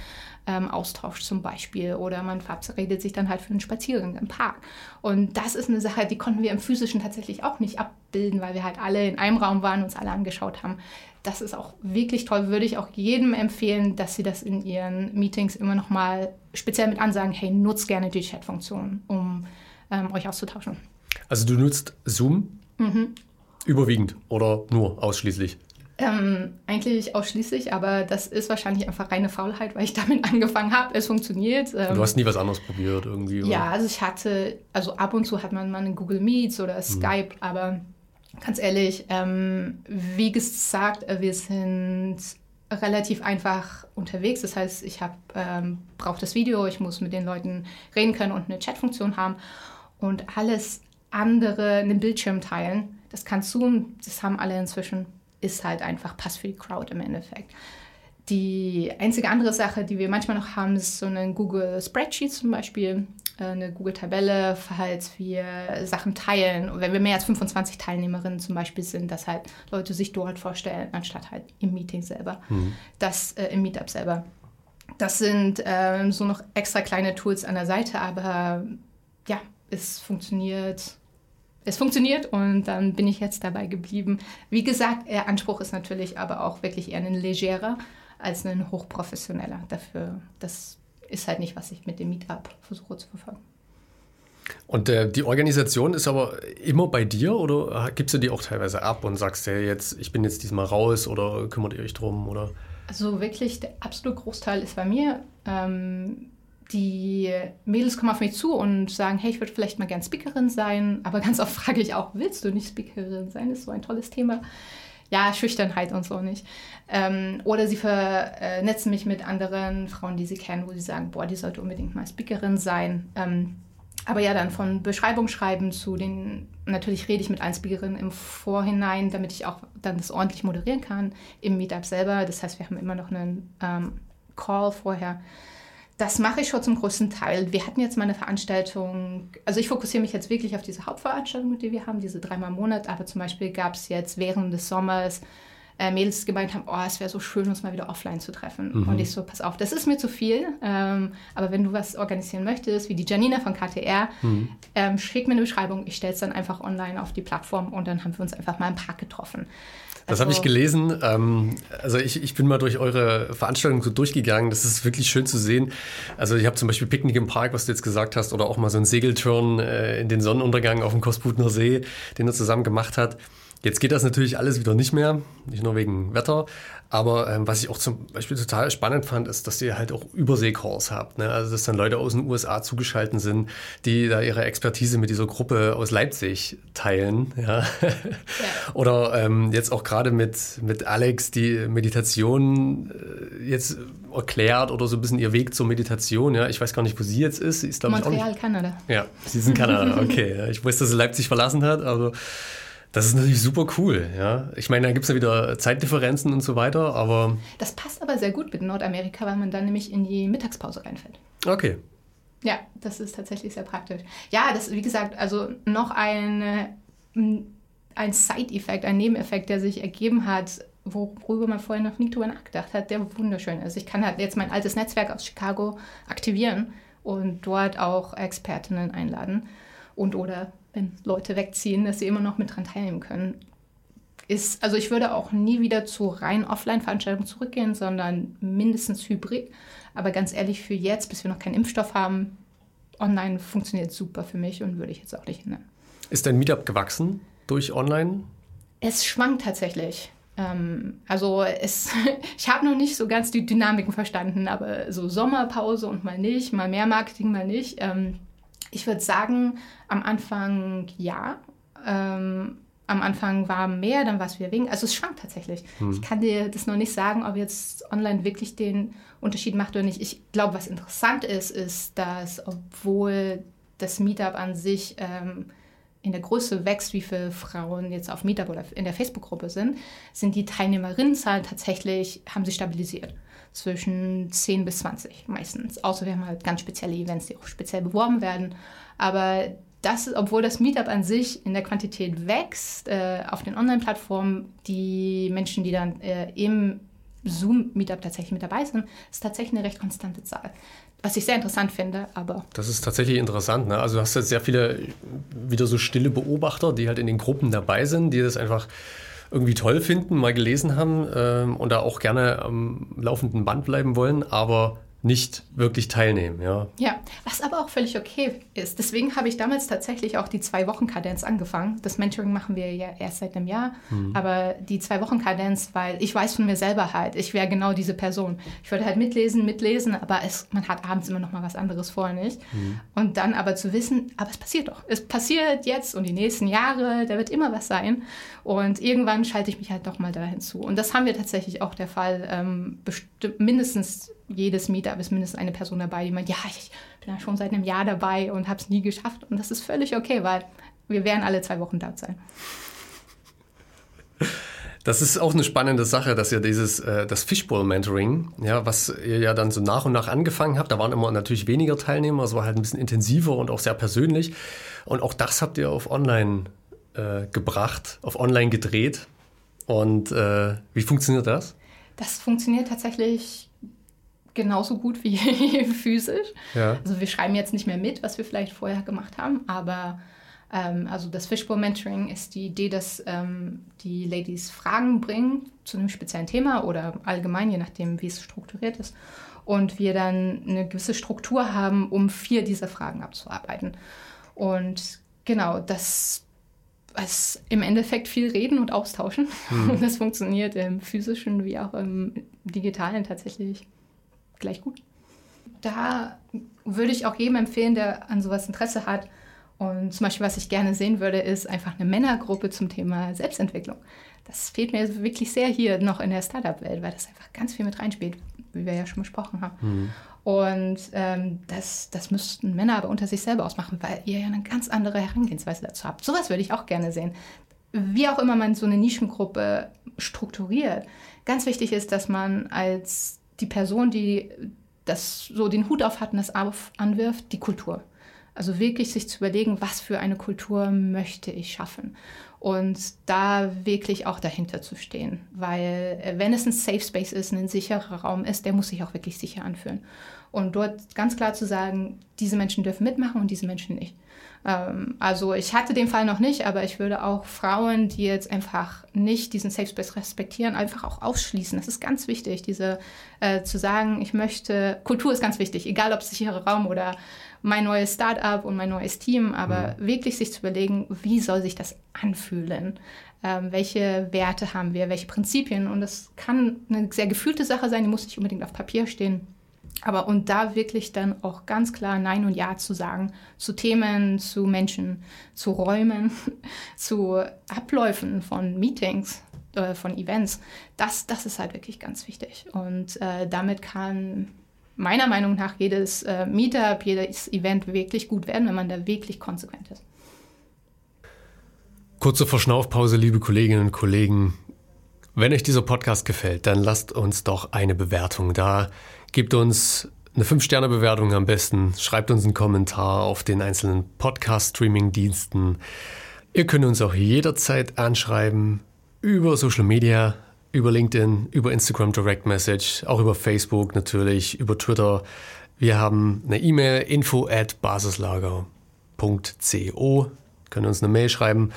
ähm, Austausch zum Beispiel oder man verabredet sich dann halt für einen Spaziergang im Park. Und das ist eine Sache, die konnten wir im physischen tatsächlich auch nicht abbilden, weil wir halt alle in einem Raum waren, und uns alle angeschaut haben. Das ist auch wirklich toll, würde ich auch jedem empfehlen, dass sie das in ihren Meetings immer noch mal speziell mit ansagen, hey, nutzt gerne die Chat-Funktion, um ähm, euch auszutauschen. Also du nutzt Zoom mhm. überwiegend oder nur ausschließlich? Ähm, eigentlich ausschließlich, aber das ist wahrscheinlich einfach reine Faulheit, weil ich damit angefangen habe. Es funktioniert. Ähm, du hast nie was anderes probiert irgendwie? Oder? Ja, also ich hatte, also ab und zu hat man mal einen Google Meets oder mhm. Skype, mhm. aber ganz ehrlich, ähm, wie gesagt, wir sind relativ einfach unterwegs. Das heißt, ich ähm, brauche das Video, ich muss mit den Leuten reden können und eine Chatfunktion haben und alles andere, einen Bildschirm teilen. Das kann Zoom, das haben alle inzwischen ist halt einfach Pass für die Crowd im Endeffekt. Die einzige andere Sache, die wir manchmal noch haben, ist so eine Google Spreadsheet zum Beispiel, äh, eine Google-Tabelle, falls wir Sachen teilen. Und wenn wir mehr als 25 Teilnehmerinnen zum Beispiel sind, dass halt Leute sich dort vorstellen, anstatt halt im Meeting selber, mhm. das äh, im Meetup selber. Das sind äh, so noch extra kleine Tools an der Seite, aber ja, es funktioniert es funktioniert und dann bin ich jetzt dabei geblieben. Wie gesagt, der Anspruch ist natürlich aber auch wirklich eher ein legerer als ein hochprofessioneller. Dafür, das ist halt nicht, was ich mit dem Meetup versuche zu verfolgen. Und äh, die Organisation ist aber immer bei dir oder gibst du die auch teilweise ab und sagst ja jetzt, ich bin jetzt diesmal raus oder kümmert ihr euch drum oder? Also wirklich der absolute Großteil ist bei mir. Ähm, die Mädels kommen auf mich zu und sagen, hey, ich würde vielleicht mal gern Speakerin sein. Aber ganz oft frage ich auch, willst du nicht Speakerin sein? Das ist so ein tolles Thema. Ja, Schüchternheit und so nicht. Ähm, oder sie vernetzen mich mit anderen Frauen, die sie kennen, wo sie sagen, boah, die sollte unbedingt mal Speakerin sein. Ähm, aber ja, dann von Beschreibung schreiben zu den, natürlich rede ich mit allen Speakerinnen im Vorhinein, damit ich auch dann das ordentlich moderieren kann im Meetup selber. Das heißt, wir haben immer noch einen ähm, Call vorher. Das mache ich schon zum größten Teil. Wir hatten jetzt mal eine Veranstaltung, also ich fokussiere mich jetzt wirklich auf diese Hauptveranstaltung, die wir haben, diese dreimal im Monat, aber zum Beispiel gab es jetzt während des Sommers äh, Mädels gemeint haben, oh, es wäre so schön, uns mal wieder offline zu treffen. Mhm. Und ich so, pass auf, das ist mir zu viel, ähm, aber wenn du was organisieren möchtest, wie die Janina von KTR, mhm. ähm, schick mir eine Beschreibung, ich stelle es dann einfach online auf die Plattform und dann haben wir uns einfach mal im Park getroffen. Das habe ich also gelesen. Ähm, also ich, ich bin mal durch eure Veranstaltung so durchgegangen. Das ist wirklich schön zu sehen. Also ich habe zum Beispiel Picknick im Park, was du jetzt gesagt hast, oder auch mal so ein Segelturn äh, in den Sonnenuntergang auf dem Kosputner See, den er zusammen gemacht hat. Jetzt geht das natürlich alles wieder nicht mehr, nicht nur wegen Wetter. Aber ähm, was ich auch zum Beispiel total spannend fand, ist, dass ihr halt auch Übersee-Calls habt. Ne? Also dass dann Leute aus den USA zugeschaltet sind, die da ihre Expertise mit dieser Gruppe aus Leipzig teilen. Ja? ja. Oder ähm, jetzt auch gerade mit, mit Alex, die Meditation äh, jetzt erklärt oder so ein bisschen ihr Weg zur Meditation. Ja? Ich weiß gar nicht, wo sie jetzt ist. Sie ist, Montreal, ich, auch Kanada. Ja, sie ist in Kanada, okay. Ich weiß, dass sie Leipzig verlassen hat, also das ist natürlich super cool, ja. Ich meine, da gibt es ja wieder Zeitdifferenzen und so weiter, aber. Das passt aber sehr gut mit Nordamerika, weil man dann nämlich in die Mittagspause reinfällt. Okay. Ja, das ist tatsächlich sehr praktisch. Ja, das, wie gesagt, also noch ein, ein Side-Effekt, ein Nebeneffekt, der sich ergeben hat, worüber man vorher noch nie drüber nachgedacht hat, der wunderschön ist. Ich kann halt jetzt mein altes Netzwerk aus Chicago aktivieren und dort auch Expertinnen einladen und oder wenn Leute wegziehen, dass sie immer noch mit dran teilnehmen können. Ist, also ich würde auch nie wieder zu rein Offline-Veranstaltungen zurückgehen, sondern mindestens hybrid. Aber ganz ehrlich, für jetzt, bis wir noch keinen Impfstoff haben, online funktioniert super für mich und würde ich jetzt auch nicht ändern. Ist dein Meetup gewachsen durch online? Es schwankt tatsächlich. Ähm, also es, ich habe noch nicht so ganz die Dynamiken verstanden, aber so Sommerpause und mal nicht, mal mehr Marketing, mal nicht. Ähm, ich würde sagen, am Anfang ja. Ähm, am Anfang war mehr, dann war es wieder weniger. Also es schwankt tatsächlich. Hm. Ich kann dir das noch nicht sagen, ob jetzt online wirklich den Unterschied macht oder nicht. Ich glaube, was interessant ist, ist, dass obwohl das Meetup an sich ähm, in der Größe wächst, wie viele Frauen jetzt auf Meetup oder in der Facebook-Gruppe sind, sind die Teilnehmerinnenzahlen tatsächlich, haben sich stabilisiert zwischen 10 bis 20 meistens. Außer wir haben halt ganz spezielle Events, die auch speziell beworben werden. Aber das, obwohl das Meetup an sich in der Quantität wächst, äh, auf den Online-Plattformen, die Menschen, die dann äh, im Zoom-Meetup tatsächlich mit dabei sind, ist tatsächlich eine recht konstante Zahl. Was ich sehr interessant finde, aber. Das ist tatsächlich interessant. Ne? Also du hast jetzt sehr viele wieder so stille Beobachter, die halt in den Gruppen dabei sind, die das einfach irgendwie toll finden, mal gelesen haben ähm, und da auch gerne am laufenden Band bleiben wollen, aber nicht wirklich teilnehmen. Ja. ja, was aber auch völlig okay ist. Deswegen habe ich damals tatsächlich auch die Zwei-Wochen-Kadenz angefangen. Das Mentoring machen wir ja erst seit einem Jahr, mhm. aber die Zwei-Wochen-Kadenz, weil ich weiß von mir selber halt, ich wäre genau diese Person. Ich würde halt mitlesen, mitlesen, aber es, man hat abends immer noch mal was anderes vor, nicht? Mhm. Und dann aber zu wissen, aber es passiert doch. Es passiert jetzt und die nächsten Jahre, da wird immer was sein. Und irgendwann schalte ich mich halt doch mal da hinzu. Und das haben wir tatsächlich auch der Fall. Ähm, mindestens jedes Meetup ist mindestens eine Person dabei, die meint, ja, ich bin ja schon seit einem Jahr dabei und habe es nie geschafft. Und das ist völlig okay, weil wir werden alle zwei Wochen da sein. Das ist auch eine spannende Sache, dass ihr dieses, äh, das Fishbowl-Mentoring, ja, was ihr ja dann so nach und nach angefangen habt, da waren immer natürlich weniger Teilnehmer, es war halt ein bisschen intensiver und auch sehr persönlich. Und auch das habt ihr auf online äh, gebracht, auf online gedreht. Und äh, wie funktioniert das? Das funktioniert tatsächlich genauso gut wie physisch. Ja. Also wir schreiben jetzt nicht mehr mit, was wir vielleicht vorher gemacht haben, aber ähm, also das Fishbowl Mentoring ist die Idee, dass ähm, die Ladies Fragen bringen zu einem speziellen Thema oder allgemein, je nachdem, wie es strukturiert ist. Und wir dann eine gewisse Struktur haben, um vier dieser Fragen abzuarbeiten. Und genau, das ist im Endeffekt viel reden und austauschen. Hm. Und das funktioniert im physischen wie auch im digitalen tatsächlich gleich gut. Da würde ich auch jedem empfehlen, der an sowas Interesse hat. Und zum Beispiel, was ich gerne sehen würde, ist einfach eine Männergruppe zum Thema Selbstentwicklung. Das fehlt mir wirklich sehr hier noch in der Startup-Welt, weil das einfach ganz viel mit reinspielt. wie wir ja schon besprochen haben. Mhm. Und ähm, das, das müssten Männer aber unter sich selber ausmachen, weil ihr ja eine ganz andere Herangehensweise dazu habt. Sowas würde ich auch gerne sehen. Wie auch immer man so eine Nischengruppe strukturiert. Ganz wichtig ist, dass man als die Person, die das so den Hut auf hat und das auf anwirft, die Kultur. Also wirklich sich zu überlegen, was für eine Kultur möchte ich schaffen und da wirklich auch dahinter zu stehen, weil äh, wenn es ein Safe Space ist, ein sicherer Raum ist, der muss sich auch wirklich sicher anfühlen. Und dort ganz klar zu sagen, diese Menschen dürfen mitmachen und diese Menschen nicht. Ähm, also ich hatte den Fall noch nicht, aber ich würde auch Frauen, die jetzt einfach nicht diesen Safe Space respektieren, einfach auch ausschließen. Das ist ganz wichtig, diese äh, zu sagen, ich möchte, Kultur ist ganz wichtig, egal ob sicherer Raum oder mein neues Startup und mein neues Team, aber mhm. wirklich sich zu überlegen, wie soll sich das anfühlen? Ähm, welche Werte haben wir, welche Prinzipien? Und das kann eine sehr gefühlte Sache sein, die muss nicht unbedingt auf Papier stehen. Aber und da wirklich dann auch ganz klar Nein und Ja zu sagen zu Themen, zu Menschen, zu Räumen, zu Abläufen von Meetings, äh, von Events, das, das ist halt wirklich ganz wichtig. Und äh, damit kann meiner Meinung nach jedes äh, Meetup, jedes Event wirklich gut werden, wenn man da wirklich konsequent ist. Kurze Verschnaufpause, liebe Kolleginnen und Kollegen. Wenn euch dieser Podcast gefällt, dann lasst uns doch eine Bewertung da. Gebt uns eine 5-Sterne-Bewertung am besten. Schreibt uns einen Kommentar auf den einzelnen Podcast-Streaming-Diensten. Ihr könnt uns auch jederzeit anschreiben über Social Media, über LinkedIn, über Instagram Direct Message, auch über Facebook natürlich, über Twitter. Wir haben eine E-Mail info at basislager.co. Könnt uns eine Mail schreiben.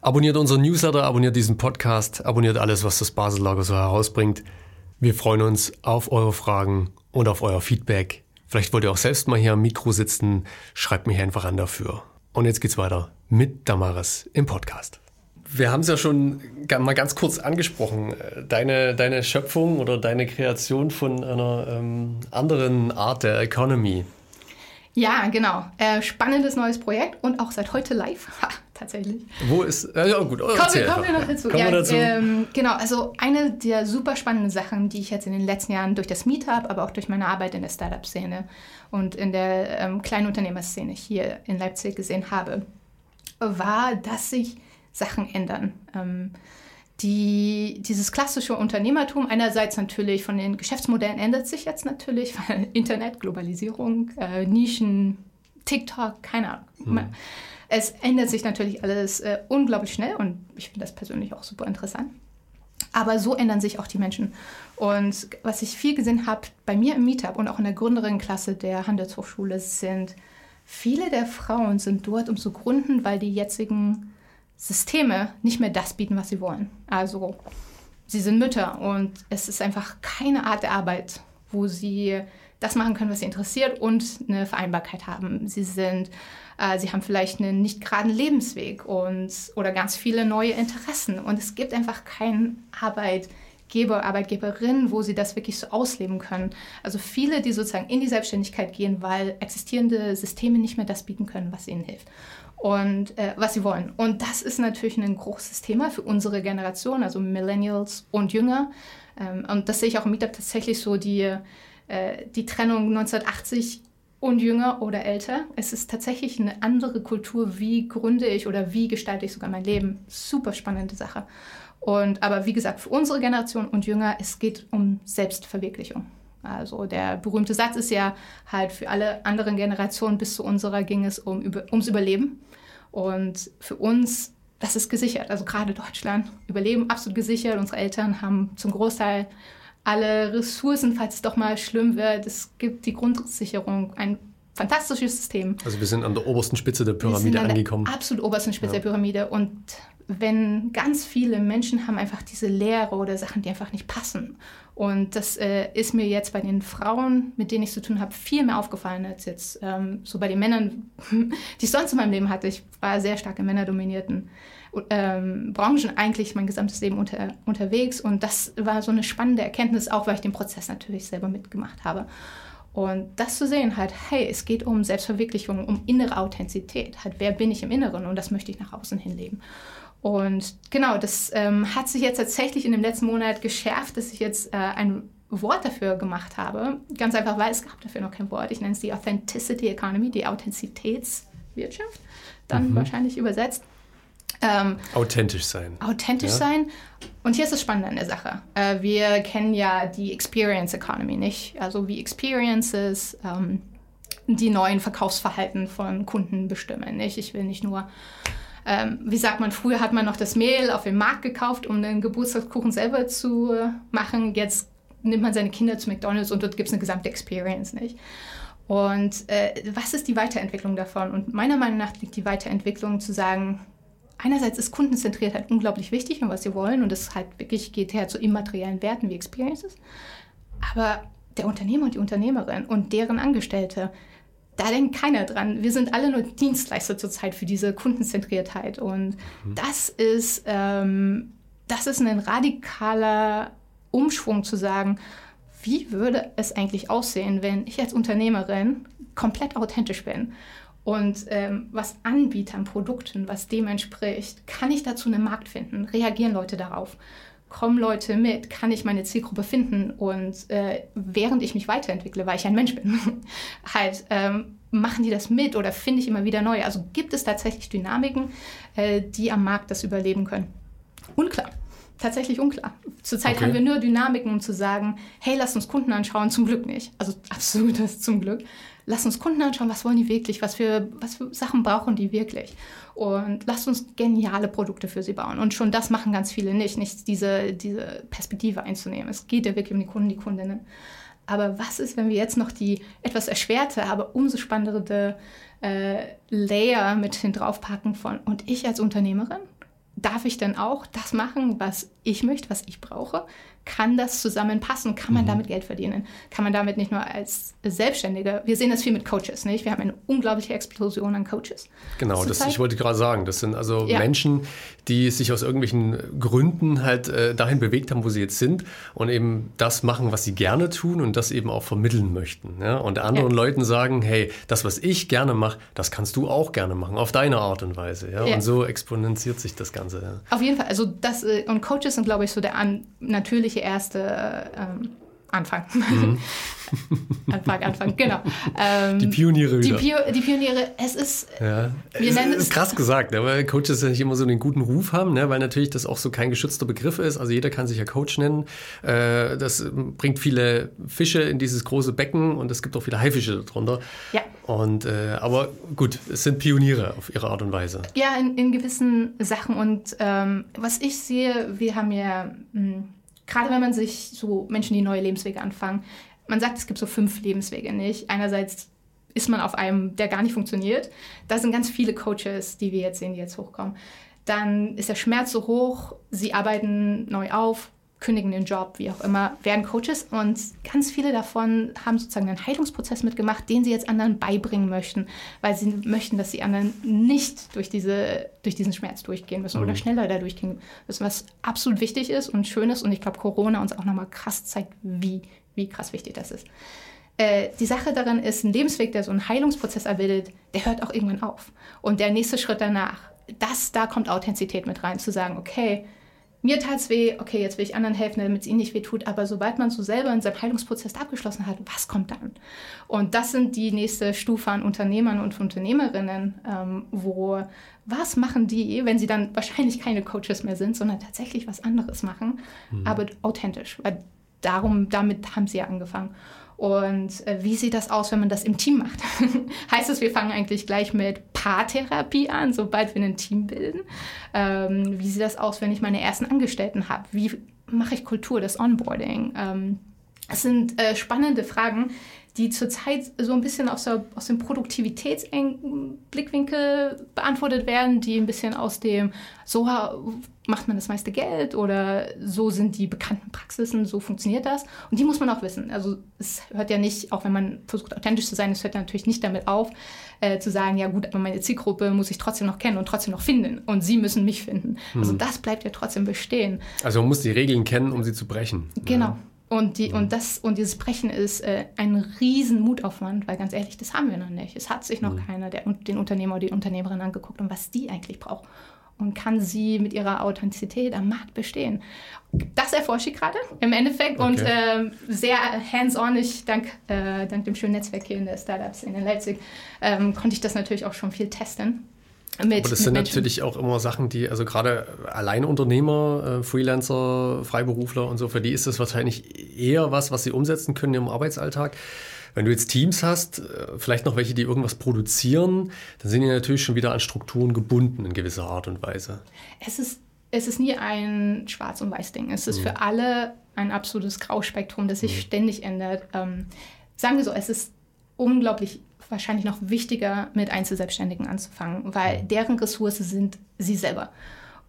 Abonniert unseren Newsletter, abonniert diesen Podcast, abonniert alles, was das Basislager so herausbringt. Wir freuen uns auf eure Fragen und auf euer Feedback. Vielleicht wollt ihr auch selbst mal hier am Mikro sitzen. Schreibt mich einfach an dafür. Und jetzt geht's weiter mit Damaris im Podcast. Wir haben es ja schon mal ganz kurz angesprochen. Deine, deine Schöpfung oder deine Kreation von einer ähm, anderen Art der Economy. Ja, genau. Äh, spannendes neues Projekt und auch seit heute live. Ha, tatsächlich. Wo ist. Äh, ja, gut. Kommen, kommen wir noch dazu. Ja, dazu. Ähm, genau, also eine der super spannenden Sachen, die ich jetzt in den letzten Jahren durch das Meetup, aber auch durch meine Arbeit in der Startup-Szene und in der ähm, kleinen Unternehmerszene hier in Leipzig gesehen habe, war, dass sich Sachen ändern. Ähm, die, dieses klassische Unternehmertum, einerseits natürlich von den Geschäftsmodellen ändert sich jetzt natürlich, weil Internet, Globalisierung, äh, Nischen, TikTok, keine Ahnung. Mhm. Es ändert sich natürlich alles äh, unglaublich schnell und ich finde das persönlich auch super interessant. Aber so ändern sich auch die Menschen. Und was ich viel gesehen habe bei mir im Meetup und auch in der Gründerinnenklasse der Handelshochschule sind, viele der Frauen sind dort, um zu gründen, weil die jetzigen Systeme nicht mehr das bieten, was sie wollen. Also sie sind Mütter und es ist einfach keine Art der Arbeit, wo sie das machen können, was sie interessiert und eine Vereinbarkeit haben. Sie sind, äh, sie haben vielleicht einen nicht geraden Lebensweg und oder ganz viele neue Interessen und es gibt einfach keinen Arbeitgeber, Arbeitgeberin, wo sie das wirklich so ausleben können. Also viele, die sozusagen in die Selbstständigkeit gehen, weil existierende Systeme nicht mehr das bieten können, was ihnen hilft und äh, was sie wollen. Und das ist natürlich ein großes Thema für unsere Generation, also Millennials und Jünger. Ähm, und das sehe ich auch im Meetup tatsächlich so die äh, die Trennung 1980 und jünger oder älter. Es ist tatsächlich eine andere Kultur. Wie gründe ich oder wie gestalte ich sogar mein Leben? Super spannende Sache. Und aber wie gesagt, für unsere Generation und jünger, es geht um Selbstverwirklichung. Also der berühmte Satz ist ja halt für alle anderen Generationen bis zu unserer ging es um ums Überleben. Und für uns, das ist gesichert. Also gerade Deutschland, Überleben absolut gesichert. Unsere Eltern haben zum Großteil alle Ressourcen, falls es doch mal schlimm wird. Es gibt die Grundsicherung, ein fantastisches System. Also wir sind an der obersten Spitze der Pyramide angekommen. Der absolut obersten Spitze ja. der Pyramide. Und wenn ganz viele Menschen haben einfach diese Lehre oder Sachen, die einfach nicht passen. Und das äh, ist mir jetzt bei den Frauen, mit denen ich zu tun habe, viel mehr aufgefallen als jetzt ähm, so bei den Männern, die ich sonst in meinem Leben hatte. Ich war sehr stark in männerdominierten ähm, Branchen eigentlich mein gesamtes Leben unter, unterwegs. Und das war so eine spannende Erkenntnis, auch weil ich den Prozess natürlich selber mitgemacht habe. Und das zu sehen, halt, hey, es geht um Selbstverwirklichung, um innere Authentizität. Halt, wer bin ich im Inneren und das möchte ich nach außen hinleben. Und genau, das ähm, hat sich jetzt tatsächlich in dem letzten Monat geschärft, dass ich jetzt äh, ein Wort dafür gemacht habe. Ganz einfach, weil es gab dafür noch kein Wort. Ich nenne es die Authenticity Economy, die Authentizitätswirtschaft, dann mhm. wahrscheinlich übersetzt. Ähm, authentisch sein. Authentisch ja. sein. Und hier ist das Spannende an der Sache. Äh, wir kennen ja die Experience Economy nicht. Also wie Experiences ähm, die neuen Verkaufsverhalten von Kunden bestimmen. Nicht? Ich will nicht nur ähm, wie sagt man, früher hat man noch das Mehl auf dem Markt gekauft, um den Geburtstagskuchen selber zu machen. Jetzt nimmt man seine Kinder zu McDonalds und dort gibt es eine gesamte Experience, nicht? Und äh, was ist die Weiterentwicklung davon? Und meiner Meinung nach liegt die Weiterentwicklung zu sagen, einerseits ist Kundenzentriertheit unglaublich wichtig und was sie wollen und es halt wirklich geht her zu immateriellen Werten wie Experiences. Aber der Unternehmer und die Unternehmerin und deren Angestellte, da denkt keiner dran. Wir sind alle nur Dienstleister zurzeit für diese Kundenzentriertheit. Und mhm. das ist, ähm, das ist ein radikaler Umschwung zu sagen, wie würde es eigentlich aussehen, wenn ich als Unternehmerin komplett authentisch bin und ähm, was anbiete an Produkten, was dem entspricht, kann ich dazu einen Markt finden? Reagieren Leute darauf? Kommen Leute mit? Kann ich meine Zielgruppe finden? Und äh, während ich mich weiterentwickle, weil ich ein Mensch bin, halt ähm, machen die das mit oder finde ich immer wieder neu? Also gibt es tatsächlich Dynamiken, äh, die am Markt das überleben können? Unklar tatsächlich unklar. Zurzeit okay. haben wir nur Dynamiken, um zu sagen, hey, lass uns Kunden anschauen, zum Glück nicht. Also absolutes zum Glück. Lass uns Kunden anschauen, was wollen die wirklich, was für, was für Sachen brauchen die wirklich. Und lasst uns geniale Produkte für sie bauen. Und schon das machen ganz viele nicht, nicht diese, diese Perspektive einzunehmen. Es geht ja wirklich um die Kunden, die Kundinnen. Aber was ist, wenn wir jetzt noch die etwas erschwerte, aber umso spannendere äh, Layer mit hin draufpacken von und ich als Unternehmerin darf ich denn auch das machen, was ich möchte, was ich brauche? Kann das zusammenpassen? Kann man mhm. damit Geld verdienen? Kann man damit nicht nur als Selbstständiger, wir sehen das viel mit Coaches, nicht? Wir haben eine unglaubliche Explosion an Coaches. Genau, das, ich wollte gerade sagen, das sind also ja. Menschen, die sich aus irgendwelchen Gründen halt äh, dahin bewegt haben, wo sie jetzt sind und eben das machen, was sie gerne tun und das eben auch vermitteln möchten. Ja? Und anderen ja. Leuten sagen, hey, das, was ich gerne mache, das kannst du auch gerne machen, auf deine Art und Weise. Ja? Und so exponentiert sich das Ganze. Auf jeden Fall, also das, äh, und Coaches sind, glaube ich, so der an, natürliche erste ähm, Anfang. Mhm. Anfang, Anfang, genau. Ähm, die Pioniere wieder. Die, Pio die, Pioniere, es ist, ja. wir es nennen ist es... krass gesagt, ne, weil Coaches ja nicht immer so einen guten Ruf haben, ne, weil natürlich das auch so kein geschützter Begriff ist. Also jeder kann sich ja Coach nennen. Äh, das bringt viele Fische in dieses große Becken und es gibt auch viele Haifische darunter. Ja. Und, äh, aber gut, es sind Pioniere auf ihre Art und Weise. Ja, in, in gewissen Sachen. Und ähm, was ich sehe, wir haben ja... Mh, hm, gerade wenn man sich so Menschen, die neue Lebenswege anfangen, man sagt, es gibt so fünf Lebenswege, nicht? Einerseits ist man auf einem, der gar nicht funktioniert. Da sind ganz viele Coaches, die wir jetzt sehen, die jetzt hochkommen. Dann ist der Schmerz so hoch, sie arbeiten neu auf, kündigen den Job, wie auch immer, werden Coaches und ganz viele davon haben sozusagen einen Heilungsprozess mitgemacht, den sie jetzt anderen beibringen möchten, weil sie möchten, dass die anderen nicht durch, diese, durch diesen Schmerz durchgehen müssen mhm. oder schneller da durchgehen müssen, was absolut wichtig ist und schön ist und ich glaube, Corona uns auch nochmal krass zeigt, wie, wie krass wichtig das ist. Äh, die Sache daran ist, ein Lebensweg, der so einen Heilungsprozess erbildet, der hört auch irgendwann auf. Und der nächste Schritt danach, das, da kommt Authentizität mit rein, zu sagen, okay, mir tat es weh, okay, jetzt will ich anderen helfen, damit es ihnen nicht weh tut, aber sobald man so selber in seinem Heilungsprozess abgeschlossen hat, was kommt dann? Und das sind die nächste Stufe an Unternehmern und Unternehmerinnen, ähm, wo was machen die, wenn sie dann wahrscheinlich keine Coaches mehr sind, sondern tatsächlich was anderes machen, mhm. aber authentisch, weil darum, damit haben sie ja angefangen. Und äh, wie sieht das aus, wenn man das im Team macht? heißt es, wir fangen eigentlich gleich mit Paartherapie an, sobald wir ein Team bilden? Ähm, wie sieht das aus, wenn ich meine ersten Angestellten habe? Wie mache ich Kultur, das Onboarding? Ähm, das sind äh, spannende Fragen, die zurzeit so ein bisschen aus, der, aus dem Produktivitätsblickwinkel beantwortet werden, die ein bisschen aus dem, so macht man das meiste Geld oder so sind die bekannten Praxisen, so funktioniert das. Und die muss man auch wissen. Also es hört ja nicht, auch wenn man versucht authentisch zu sein, es hört ja natürlich nicht damit auf, äh, zu sagen, ja gut, aber meine Zielgruppe muss ich trotzdem noch kennen und trotzdem noch finden und sie müssen mich finden. Also hm. Also das bleibt ja trotzdem bestehen. Also man muss die Regeln kennen, um sie zu brechen. Genau. Ja. Und, die, und, das, und dieses Brechen ist äh, ein riesen Mutaufwand, weil ganz ehrlich, das haben wir noch nicht. Es hat sich noch mhm. keiner der, den Unternehmer oder die Unternehmerin angeguckt und was die eigentlich braucht. und kann sie mit ihrer Authentizität am Markt bestehen. Das erforsche ich gerade im Endeffekt okay. und äh, sehr hands-on. Ich dank, äh, dank dem schönen Netzwerk hier in der Startups in Leipzig ähm, konnte ich das natürlich auch schon viel testen. Mit, Aber das sind Menschen. natürlich auch immer Sachen, die, also gerade Alleinunternehmer, äh, Freelancer, Freiberufler und so, für die ist das wahrscheinlich eher was, was sie umsetzen können im Arbeitsalltag. Wenn du jetzt Teams hast, äh, vielleicht noch welche, die irgendwas produzieren, dann sind die natürlich schon wieder an Strukturen gebunden in gewisser Art und Weise. Es ist, es ist nie ein Schwarz- und Weiß-Ding. Es ist mhm. für alle ein absolutes Grauspektrum, das sich mhm. ständig ändert. Ähm, sagen wir so, es ist unglaublich wahrscheinlich noch wichtiger, mit Einzelselbstständigen anzufangen, weil mhm. deren Ressourcen sind sie selber.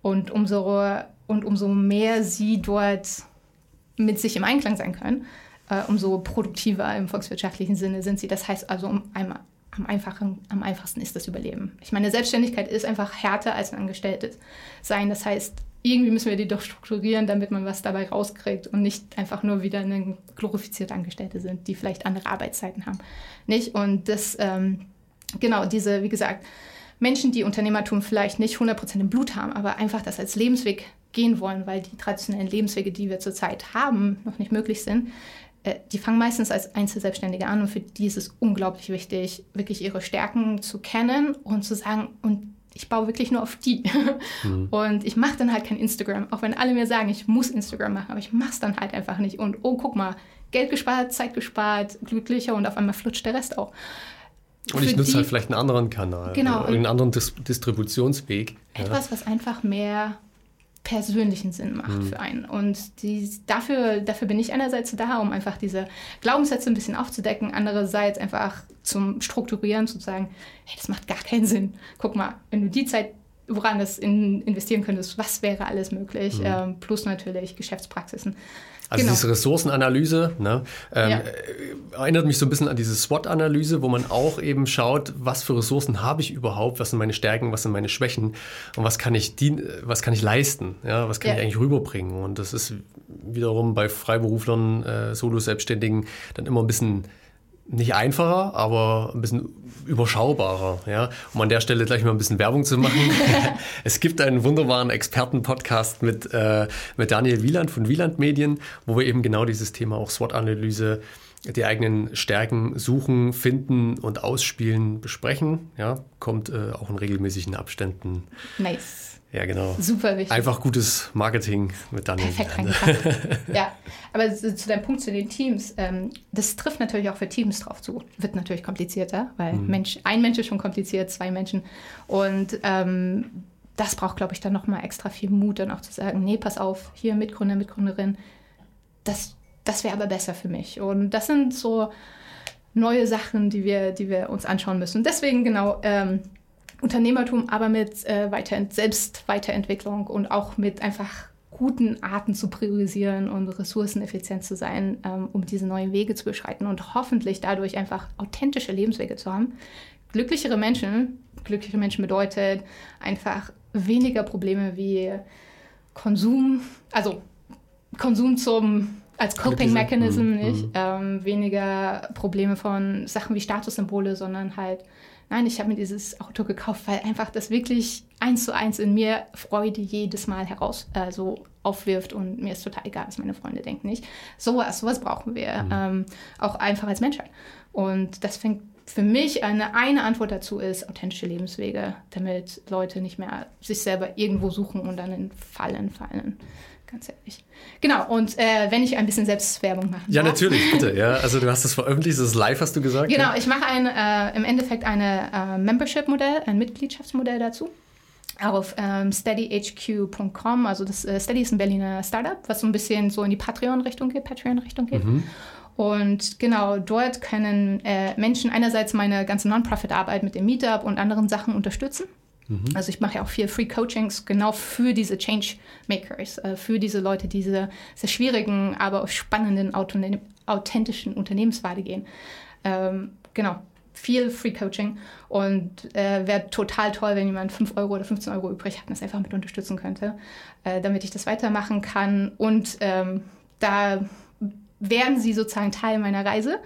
Und umso, und umso mehr sie dort mit sich im Einklang sein können, äh, umso produktiver im volkswirtschaftlichen Sinne sind sie. Das heißt also, um einmal, am, einfachen, am einfachsten ist das Überleben. Ich meine, Selbstständigkeit ist einfach härter als ein Angestelltes sein. Das heißt, irgendwie müssen wir die doch strukturieren, damit man was dabei rauskriegt und nicht einfach nur wieder eine glorifizierte Angestellte sind, die vielleicht andere Arbeitszeiten haben. Nicht? Und das, ähm, genau, diese, wie gesagt, Menschen, die Unternehmertum vielleicht nicht 100% im Blut haben, aber einfach das als Lebensweg gehen wollen, weil die traditionellen Lebenswege, die wir zurzeit haben, noch nicht möglich sind, äh, die fangen meistens als Einzelselbstständige an und für die ist es unglaublich wichtig, wirklich ihre Stärken zu kennen und zu sagen, und ich baue wirklich nur auf die. Mhm. Und ich mache dann halt kein Instagram, auch wenn alle mir sagen, ich muss Instagram machen, aber ich mache es dann halt einfach nicht. Und oh, guck mal, Geld gespart, Zeit gespart, glücklicher und auf einmal flutscht der Rest auch. Und Für ich nutze halt vielleicht einen anderen Kanal, genau, einen anderen Dis Distributionsweg. Etwas, ja. was einfach mehr persönlichen Sinn macht mhm. für einen. Und die, dafür, dafür bin ich einerseits da, um einfach diese Glaubenssätze ein bisschen aufzudecken, andererseits einfach zum Strukturieren, zu sagen, hey, das macht gar keinen Sinn. Guck mal, wenn du die Zeit woran das in, investieren könntest, was wäre alles möglich, mhm. ähm, plus natürlich Geschäftspraxisen. Also genau. diese Ressourcenanalyse ne, ähm, ja. erinnert mich so ein bisschen an diese SWOT-Analyse, wo man auch eben schaut, was für Ressourcen habe ich überhaupt, was sind meine Stärken, was sind meine Schwächen und was kann ich, dien was kann ich leisten, ja, was kann ja. ich eigentlich rüberbringen. Und das ist wiederum bei Freiberuflern, äh, Solo-Selbstständigen dann immer ein bisschen nicht einfacher, aber ein bisschen überschaubarer. Ja? Um an der Stelle gleich mal ein bisschen Werbung zu machen. es gibt einen wunderbaren Expertenpodcast mit, äh, mit Daniel Wieland von Wieland Medien, wo wir eben genau dieses Thema auch SWOT-Analyse, die eigenen Stärken suchen, finden und ausspielen, besprechen. Ja? Kommt äh, auch in regelmäßigen Abständen. Nice. Ja, genau. Super wichtig. Einfach gutes Marketing mit Daniel. Perfekt reingepackt. ja, aber zu, zu deinem Punkt zu den Teams, ähm, das trifft natürlich auch für Teams drauf zu. Wird natürlich komplizierter, weil mhm. Mensch, ein Mensch ist schon kompliziert, zwei Menschen. Und ähm, das braucht, glaube ich, dann nochmal extra viel Mut, dann auch zu sagen, nee, pass auf, hier Mitgründer, Mitgründerin, das, das wäre aber besser für mich. Und das sind so neue Sachen, die wir, die wir uns anschauen müssen. Deswegen genau, ähm, Unternehmertum, aber mit äh, Weiter Selbstweiterentwicklung und auch mit einfach guten Arten zu priorisieren und ressourceneffizient zu sein, ähm, um diese neuen Wege zu beschreiten und hoffentlich dadurch einfach authentische Lebenswege zu haben. Glücklichere Menschen, glückliche Menschen bedeutet einfach weniger Probleme wie Konsum, also Konsum zum als Coping Mechanism, mhm. nicht? Mhm. Ähm, weniger Probleme von Sachen wie Statussymbole, sondern halt Nein, ich habe mir dieses Auto gekauft, weil einfach das wirklich eins zu eins in mir Freude jedes Mal heraus äh, so aufwirft und mir ist total egal, was meine Freunde denken, nicht? Sowas, sowas brauchen wir, mhm. ähm, auch einfach als Menschheit. Und das fängt für mich eine, eine Antwort dazu ist authentische Lebenswege, damit Leute nicht mehr sich selber irgendwo suchen und dann in Fallen fallen ganz ehrlich. Genau, und äh, wenn ich ein bisschen Selbstwerbung machen Ja, darf. natürlich, bitte. Ja, also du hast das veröffentlicht, das ist live, hast du gesagt? Genau, ja? ich mache ein, äh, im Endeffekt ein äh, Membership-Modell, ein Mitgliedschaftsmodell dazu auf ähm, steadyhq.com. Also das äh, Steady ist ein Berliner Startup, was so ein bisschen so in die Patreon-Richtung geht, Patreon-Richtung geht. Mhm. Und genau dort können äh, Menschen einerseits meine ganze Non-Profit-Arbeit mit dem Meetup und anderen Sachen unterstützen. Mhm. Also ich mache ja auch viel Free Coachings genau für diese Change Makers, äh, für diese Leute, die diese sehr schwierigen, aber spannenden, authentischen Unternehmenswege gehen. Ähm, genau, viel Free Coaching und äh, wäre total toll, wenn jemand 5 Euro oder 15 Euro übrig hat und das einfach mit unterstützen könnte, äh, damit ich das weitermachen kann. Und ähm, da werden sie sozusagen Teil meiner Reise.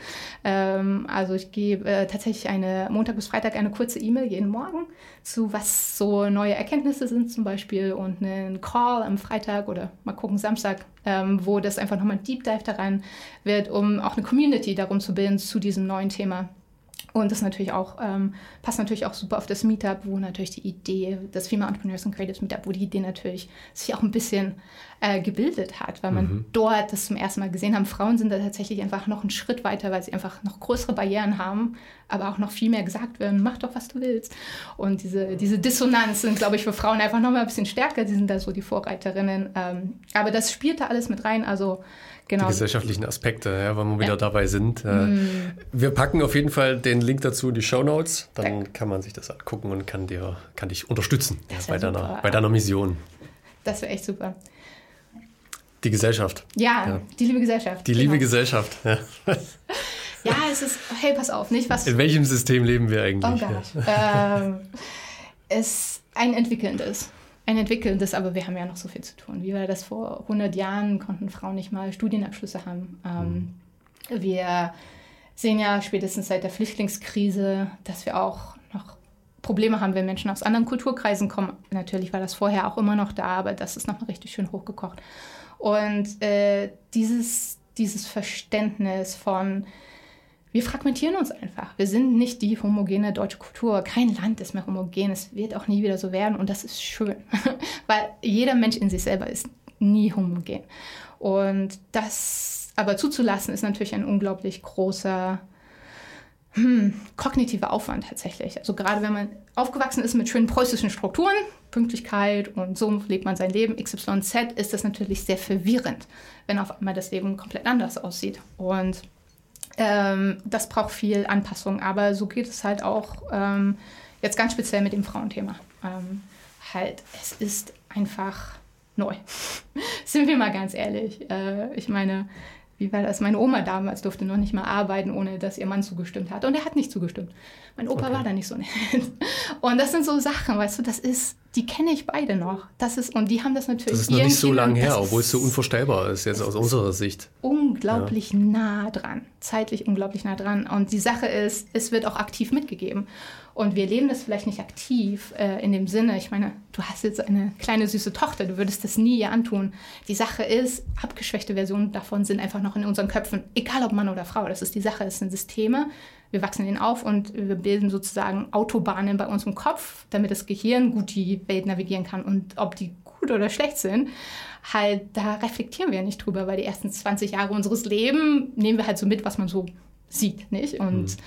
Ähm, also ich gebe äh, tatsächlich eine Montag bis Freitag eine kurze E-Mail jeden Morgen zu was so neue Erkenntnisse sind zum Beispiel und einen Call am Freitag oder mal gucken Samstag, ähm, wo das einfach nochmal ein Deep Dive daran wird, um auch eine Community darum zu bilden zu diesem neuen Thema. Und das natürlich auch, ähm, passt natürlich auch super auf das Meetup, wo natürlich die Idee, das Female Entrepreneurs and Creatives Meetup, wo die Idee natürlich sich auch ein bisschen äh, gebildet hat, weil man mhm. dort das zum ersten Mal gesehen haben. Frauen sind da tatsächlich einfach noch einen Schritt weiter, weil sie einfach noch größere Barrieren haben, aber auch noch viel mehr gesagt werden, mach doch, was du willst. Und diese, diese Dissonanz sind, glaube ich, für Frauen einfach noch mal ein bisschen stärker. Die sind da so die Vorreiterinnen. Ähm, aber das spielt da alles mit rein. Also Genau. Die gesellschaftlichen Aspekte, ja, wenn wir wieder dabei sind. Mm. Wir packen auf jeden Fall den Link dazu in die Show Notes. Dann Dank. kann man sich das angucken und kann, dir, kann dich unterstützen ja, bei, deiner, bei deiner Mission. Das wäre echt super. Die Gesellschaft. Ja, ja, die liebe Gesellschaft. Die genau. liebe Gesellschaft, ja. ja, es ist, hey, pass auf, nicht was. In welchem System leben wir eigentlich? Oh Gott. ähm, es ein entwickelndes ein entwickelndes, aber wir haben ja noch so viel zu tun. Wie war das vor 100 Jahren, konnten Frauen nicht mal Studienabschlüsse haben. Ähm, mhm. Wir sehen ja spätestens seit der Flüchtlingskrise, dass wir auch noch Probleme haben, wenn Menschen aus anderen Kulturkreisen kommen. Natürlich war das vorher auch immer noch da, aber das ist nochmal richtig schön hochgekocht. Und äh, dieses, dieses Verständnis von, wir fragmentieren uns einfach. Wir sind nicht die homogene deutsche Kultur. Kein Land ist mehr homogen. Es wird auch nie wieder so werden. Und das ist schön, weil jeder Mensch in sich selber ist nie homogen. Und das aber zuzulassen, ist natürlich ein unglaublich großer hm, kognitiver Aufwand tatsächlich. Also gerade wenn man aufgewachsen ist mit schönen preußischen Strukturen, Pünktlichkeit und so lebt man sein Leben, XYZ, ist das natürlich sehr verwirrend, wenn auf einmal das Leben komplett anders aussieht. Und ähm, das braucht viel Anpassung, aber so geht es halt auch ähm, jetzt ganz speziell mit dem Frauenthema. Ähm, halt, es ist einfach neu. Sind wir mal ganz ehrlich. Äh, ich meine, wie war das? Meine Oma damals durfte noch nicht mal arbeiten, ohne dass ihr Mann zugestimmt hat. Und er hat nicht zugestimmt. Mein Opa okay. war da nicht so nett. Und das sind so Sachen, weißt du, das ist, die kenne ich beide noch. Das ist, und die haben das natürlich. Das ist noch nicht so lange her, obwohl es so unvorstellbar ist, jetzt aus unserer Sicht. Unglaublich ja. nah dran. Zeitlich unglaublich nah dran. Und die Sache ist, es wird auch aktiv mitgegeben. Und wir leben das vielleicht nicht aktiv äh, in dem Sinne, ich meine, du hast jetzt eine kleine süße Tochter, du würdest das nie ihr antun. Die Sache ist, abgeschwächte Versionen davon sind einfach noch in unseren Köpfen, egal ob Mann oder Frau. Das ist die Sache, es sind Systeme, wir wachsen ihnen auf und wir bilden sozusagen Autobahnen bei uns im Kopf, damit das Gehirn gut die Welt navigieren kann. Und ob die gut oder schlecht sind, halt, da reflektieren wir nicht drüber, weil die ersten 20 Jahre unseres Lebens nehmen wir halt so mit, was man so sieht, nicht? Und mhm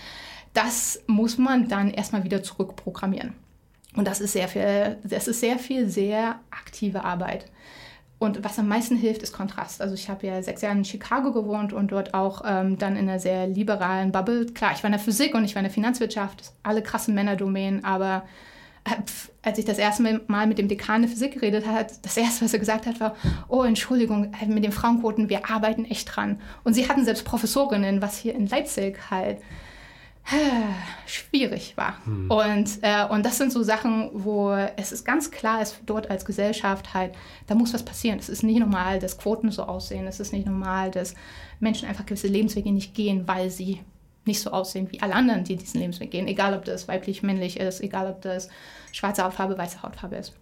das muss man dann erstmal wieder zurückprogrammieren. Und das ist sehr viel, das ist sehr viel, sehr aktive Arbeit. Und was am meisten hilft, ist Kontrast. Also ich habe ja sechs Jahre in Chicago gewohnt und dort auch ähm, dann in einer sehr liberalen Bubble. Klar, ich war in der Physik und ich war in der Finanzwirtschaft, alle krassen Männerdomänen, aber äh, als ich das erste Mal mit dem Dekan der Physik geredet hat, das erste, was er gesagt hat, war, oh, Entschuldigung, äh, mit den Frauenquoten, wir arbeiten echt dran. Und sie hatten selbst Professorinnen, was hier in Leipzig halt schwierig war. Hm. Und, äh, und das sind so Sachen, wo es ist ganz klar ist, dort als Gesellschaft halt, da muss was passieren. Es ist nicht normal, dass Quoten so aussehen. Es ist nicht normal, dass Menschen einfach gewisse Lebenswege nicht gehen, weil sie nicht so aussehen wie alle anderen, die diesen Lebensweg gehen. Egal, ob das weiblich, männlich ist, egal, ob das schwarze Hautfarbe, weiße Hautfarbe ist.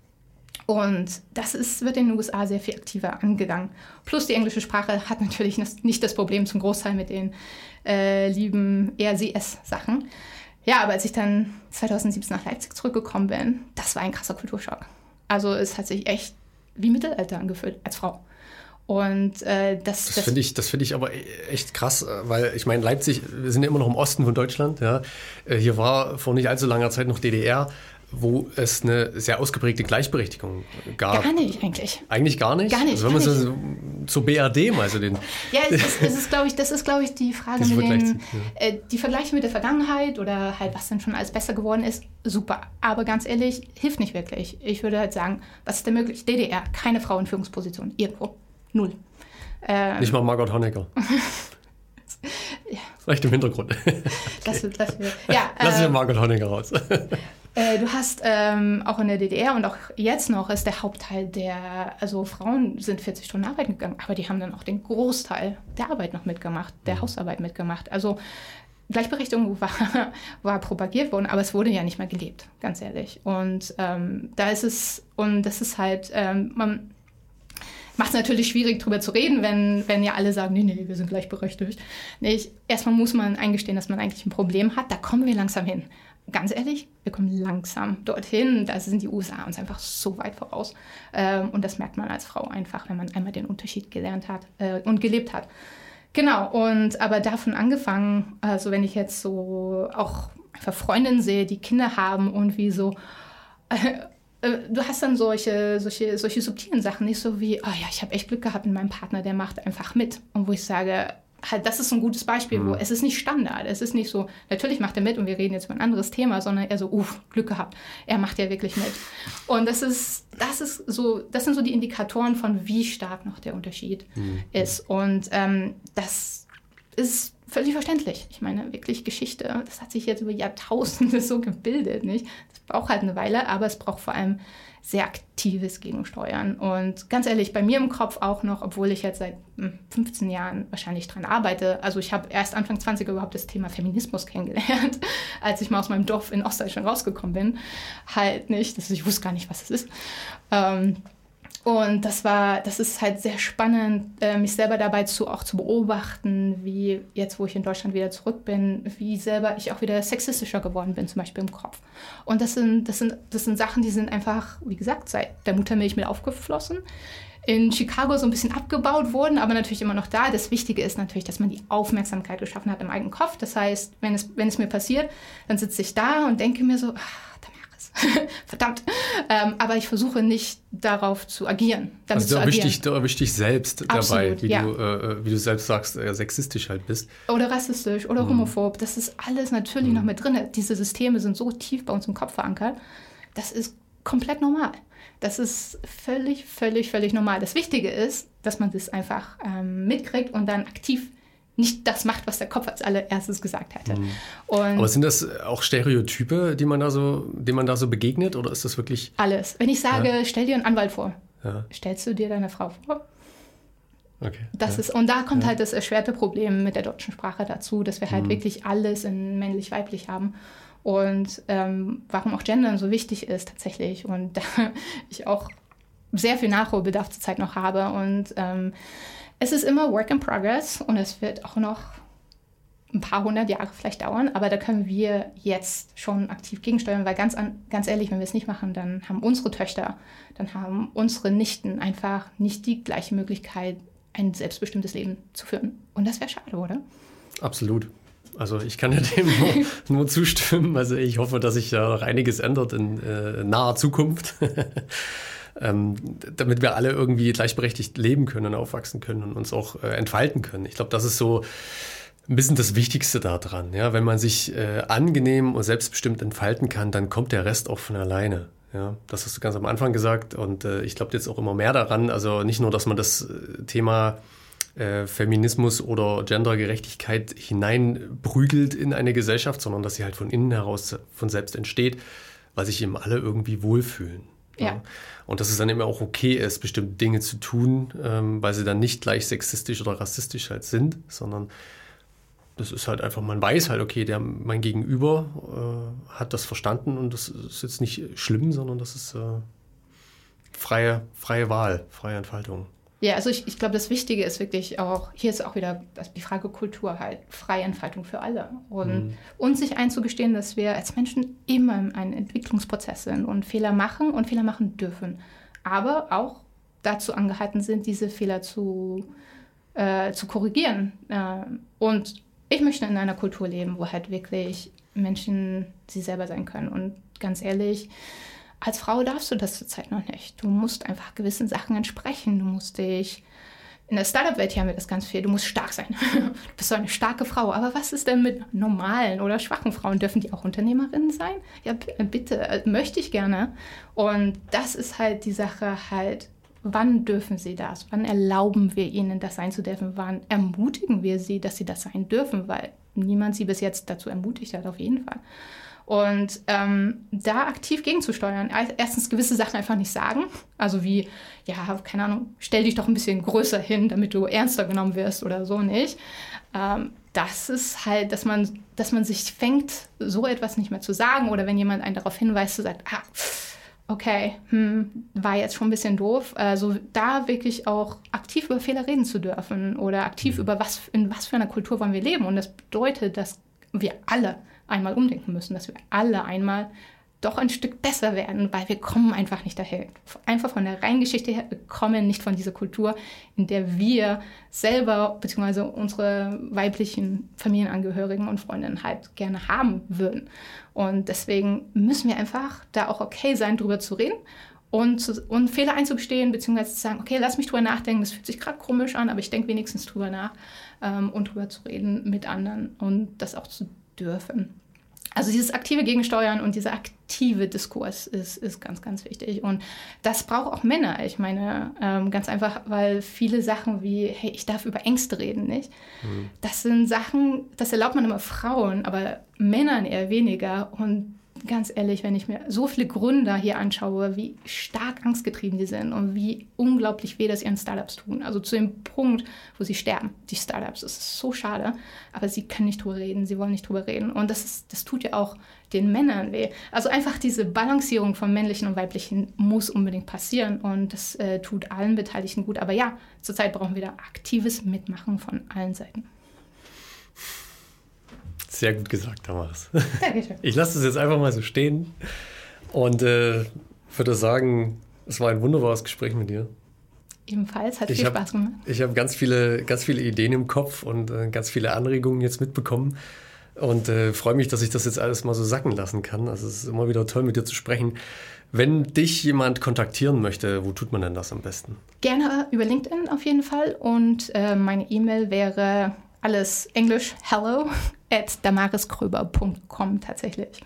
Und das ist, wird in den USA sehr viel aktiver angegangen. Plus die englische Sprache hat natürlich nicht das Problem zum Großteil mit den äh, lieben ERCS-Sachen. Ja, aber als ich dann 2017 nach Leipzig zurückgekommen bin, das war ein krasser Kulturschock. Also es hat sich echt wie Mittelalter angefühlt als Frau. Und äh, das, das, das finde ich, das finde ich aber echt krass, weil ich meine, Leipzig, wir sind ja immer noch im Osten von Deutschland. Ja. Äh, hier war vor nicht allzu langer Zeit noch DDR wo es eine sehr ausgeprägte Gleichberechtigung gab. Gar nicht eigentlich. Eigentlich gar nicht? Gar nicht. Also wenn man so zur BRD mal so den... Ja, es ist, es ist glaube ich, das ist, glaube ich, die Frage mit den... Ja. Äh, die Vergleiche mit der Vergangenheit oder halt, was dann schon alles besser geworden ist, super. Aber ganz ehrlich, hilft nicht wirklich. Ich würde halt sagen, was ist denn möglich? DDR, keine Frau in Führungsposition. Irgendwo. Null. Äh, nicht mal Margot Honecker. Vielleicht im Hintergrund. Das wird, wird. Ja, Lass ich äh, Margot Honecker raus. Äh, du hast ähm, auch in der DDR und auch jetzt noch ist der Hauptteil der, also Frauen sind 40 Stunden arbeiten gegangen, aber die haben dann auch den Großteil der Arbeit noch mitgemacht, der Hausarbeit mitgemacht. Also Gleichberechtigung war, war propagiert worden, aber es wurde ja nicht mehr gelebt, ganz ehrlich. Und ähm, da ist es, und das ist halt, ähm, man macht es natürlich schwierig, darüber zu reden, wenn, wenn ja alle sagen, nee, nee, wir sind gleichberechtigt. Nee, ich, erstmal muss man eingestehen, dass man eigentlich ein Problem hat. Da kommen wir langsam hin. Ganz ehrlich, wir kommen langsam dorthin. Da sind die USA uns einfach so weit voraus. Ähm, und das merkt man als Frau einfach, wenn man einmal den Unterschied gelernt hat äh, und gelebt hat. Genau, und aber davon angefangen, also wenn ich jetzt so auch einfach Freundinnen sehe, die Kinder haben und wie so, du hast dann solche, solche, solche subtilen Sachen, nicht so wie, oh ja, ich habe echt Glück gehabt mit meinem Partner, der macht einfach mit. Und wo ich sage, halt, das ist ein gutes Beispiel, wo es ist nicht Standard. Es ist nicht so, natürlich macht er mit und wir reden jetzt über ein anderes Thema, sondern eher so, uff, Glück gehabt. Er macht ja wirklich mit. Und das ist, das ist so, das sind so die Indikatoren von, wie stark noch der Unterschied ist. Und ähm, das ist völlig verständlich. Ich meine, wirklich Geschichte, das hat sich jetzt über Jahrtausende so gebildet, nicht? Das braucht halt eine Weile, aber es braucht vor allem sehr aktives Gegensteuern. Und ganz ehrlich, bei mir im Kopf auch noch, obwohl ich jetzt seit hm, 15 Jahren wahrscheinlich dran arbeite. Also ich habe erst Anfang 20 überhaupt das Thema Feminismus kennengelernt, als ich mal aus meinem Dorf in Ostdeutschland rausgekommen bin. Halt nicht, das, ich wusste gar nicht, was es ist. Ähm, und das war, das ist halt sehr spannend, äh, mich selber dabei zu auch zu beobachten, wie jetzt, wo ich in Deutschland wieder zurück bin, wie selber ich auch wieder sexistischer geworden bin, zum Beispiel im Kopf. Und das sind, das sind, das sind Sachen, die sind einfach, wie gesagt, seit der Muttermilch mit aufgeflossen. In Chicago so ein bisschen abgebaut wurden, aber natürlich immer noch da. Das Wichtige ist natürlich, dass man die Aufmerksamkeit geschaffen hat im eigenen Kopf. Das heißt, wenn es, wenn es mir passiert, dann sitze ich da und denke mir so, ach. Verdammt. Ähm, aber ich versuche nicht darauf zu agieren. Damit Also du erwischst dich, du dich selbst dabei, Absolut, wie, ja. du, äh, wie du selbst sagst, äh, sexistisch halt bist. Oder rassistisch oder homophob. Das ist alles natürlich noch mit drin. Diese Systeme sind so tief bei uns im Kopf verankert. Das ist komplett normal. Das ist völlig, völlig, völlig normal. Das Wichtige ist, dass man das einfach ähm, mitkriegt und dann aktiv nicht das macht, was der Kopf als allererstes gesagt hätte. Und Aber sind das auch Stereotype, die man da so, denen man da so begegnet, oder ist das wirklich? alles. Wenn ich sage, stell dir einen Anwalt vor, Ja, stellst du dir deine Frau vor? okay. Das ja. ist, und da kommt halt das erschwerte Problem mit der deutschen Sprache dazu, dass wir halt Mhm. wirklich alles in männlich-weiblich haben. Und ähm, warum auch Gendern so wichtig ist tatsächlich. Und da ich auch sehr viel Nachholbedarf zurzeit noch habe. Und ähm, es ist immer Work in Progress und es wird auch noch ein paar hundert Jahre vielleicht dauern, aber da können wir jetzt schon aktiv gegensteuern, weil ganz, an, ganz ehrlich, wenn wir es nicht machen, dann haben unsere Töchter, dann haben unsere Nichten einfach nicht die gleiche Möglichkeit, ein selbstbestimmtes Leben zu führen. Und das wäre schade, oder? Absolut. Also ich kann ja dem nur, nur zustimmen. Also ich hoffe, dass sich ja noch einiges ändert in äh, naher Zukunft, ähm, damit wir alle irgendwie gleichberechtigt leben können und aufwachsen können und uns auch äh, entfalten können. Ich glaube, das ist so ein bisschen das Wichtigste daran. Ja? Wenn man sich äh, angenehm und selbstbestimmt entfalten kann, dann kommt der Rest auch von alleine. Ja, das hast du ganz am Anfang gesagt und äh, ich glaube jetzt auch immer mehr daran. Also nicht nur, dass man das äh, Thema äh, Feminismus oder Gendergerechtigkeit hineinprügelt in eine Gesellschaft, sondern dass sie halt von innen heraus von selbst entsteht, weil sich eben alle irgendwie wohlfühlen. Ja. Und dass es dann eben auch okay ist, bestimmte Dinge zu tun, ähm, weil sie dann nicht gleich sexistisch oder rassistisch halt sind, sondern das ist halt einfach, man weiß halt, okay, der, mein Gegenüber äh, hat das verstanden und das ist jetzt nicht schlimm, sondern das ist äh, freie, freie Wahl, freie Entfaltung. Ja, also ich, ich glaube, das Wichtige ist wirklich auch, hier ist auch wieder die Frage Kultur halt, freie Entfaltung für alle. Und uns sich einzugestehen, dass wir als Menschen immer in einem Entwicklungsprozess sind und Fehler machen und Fehler machen dürfen. Aber auch dazu angehalten sind, diese Fehler zu, äh, zu korrigieren. Äh, und ich möchte in einer Kultur leben, wo halt wirklich Menschen sie selber sein können. Und ganz ehrlich, als Frau darfst du das zurzeit noch nicht. Du musst einfach gewissen Sachen entsprechen. Du musst dich. In der Startup-Welt haben wir das ganz viel. Du musst stark sein. Du bist so eine starke Frau. Aber was ist denn mit normalen oder schwachen Frauen? Dürfen die auch Unternehmerinnen sein? Ja, bitte, äh, möchte ich gerne. Und das ist halt die Sache halt. Wann dürfen sie das? Wann erlauben wir ihnen, das sein zu dürfen? Wann ermutigen wir sie, dass sie das sein dürfen? Weil niemand sie bis jetzt dazu ermutigt hat, auf jeden Fall. Und ähm, da aktiv gegenzusteuern. Erstens gewisse Sachen einfach nicht sagen. Also wie, ja, keine Ahnung, stell dich doch ein bisschen größer hin, damit du ernster genommen wirst oder so nicht. Ähm, das ist halt, dass man, dass man sich fängt, so etwas nicht mehr zu sagen. Oder wenn jemand einen darauf hinweist, zu sagt, ah, okay, hm, war jetzt schon ein bisschen doof. Also da wirklich auch aktiv über Fehler reden zu dürfen oder aktiv mhm. über was, in was für einer Kultur wollen wir leben. Und das bedeutet, dass wir alle einmal umdenken müssen, dass wir alle einmal doch ein Stück besser werden, weil wir kommen einfach nicht daher. Einfach von der Reingeschichte her, wir kommen nicht von dieser Kultur, in der wir selber bzw. unsere weiblichen Familienangehörigen und Freundinnen halt gerne haben würden. Und deswegen müssen wir einfach da auch okay sein, drüber zu reden und, zu, und Fehler einzugestehen, beziehungsweise zu sagen, okay, lass mich drüber nachdenken, das fühlt sich gerade komisch an, aber ich denke wenigstens drüber nach ähm, und drüber zu reden mit anderen und das auch zu dürfen. Also dieses aktive Gegensteuern und dieser aktive Diskurs ist, ist ganz, ganz wichtig. Und das braucht auch Männer. Ich meine, ähm, ganz einfach, weil viele Sachen wie, hey, ich darf über Ängste reden, nicht? Mhm. Das sind Sachen, das erlaubt man immer Frauen, aber Männern eher weniger. Und ganz ehrlich, wenn ich mir so viele Gründer hier anschaue, wie stark angstgetrieben die sind und wie unglaublich weh das ihren Startups tun. Also zu dem Punkt, wo sie sterben, die Startups. Das ist so schade, aber sie können nicht drüber reden, sie wollen nicht drüber reden. Und das, ist, das tut ja auch den Männern weh. Also einfach diese Balancierung von männlichen und weiblichen muss unbedingt passieren und das äh, tut allen Beteiligten gut. Aber ja, zurzeit brauchen wir da aktives Mitmachen von allen Seiten. Sehr gut gesagt, Thomas. Dankeschön. Ich lasse das jetzt einfach mal so stehen und äh, würde sagen, es war ein wunderbares Gespräch mit dir. Ebenfalls, hat ich viel hab, Spaß gemacht. Ich habe ganz viele, ganz viele Ideen im Kopf und äh, ganz viele Anregungen jetzt mitbekommen und äh, freue mich, dass ich das jetzt alles mal so sacken lassen kann. Also es ist immer wieder toll, mit dir zu sprechen. Wenn dich jemand kontaktieren möchte, wo tut man denn das am besten? Gerne über LinkedIn auf jeden Fall und äh, meine E-Mail wäre alles Englisch hello at damariskröber.com tatsächlich.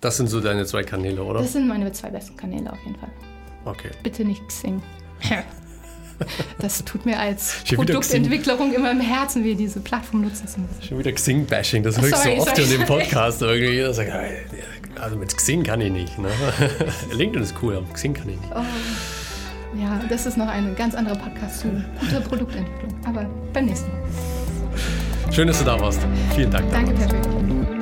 Das sind so deine zwei Kanäle, oder? Das sind meine zwei besten Kanäle auf jeden Fall. Okay. Bitte nicht Xing. Das tut mir als Produktentwicklerin immer im Herzen, wie diese Plattform nutzen zu müssen. Schon wieder Xing-Bashing, das höre ich so oft sorry. in dem Podcast. irgendwie jeder sagt, also mit Xing kann ich nicht. Ne? LinkedIn ist cool, aber Xing kann ich nicht. Oh. Ja, das ist noch ein ganz anderer Podcast zu guter Produktentwicklung. Aber beim nächsten Mal. Schön, dass du da warst. Vielen Dank. Danke, Patrick.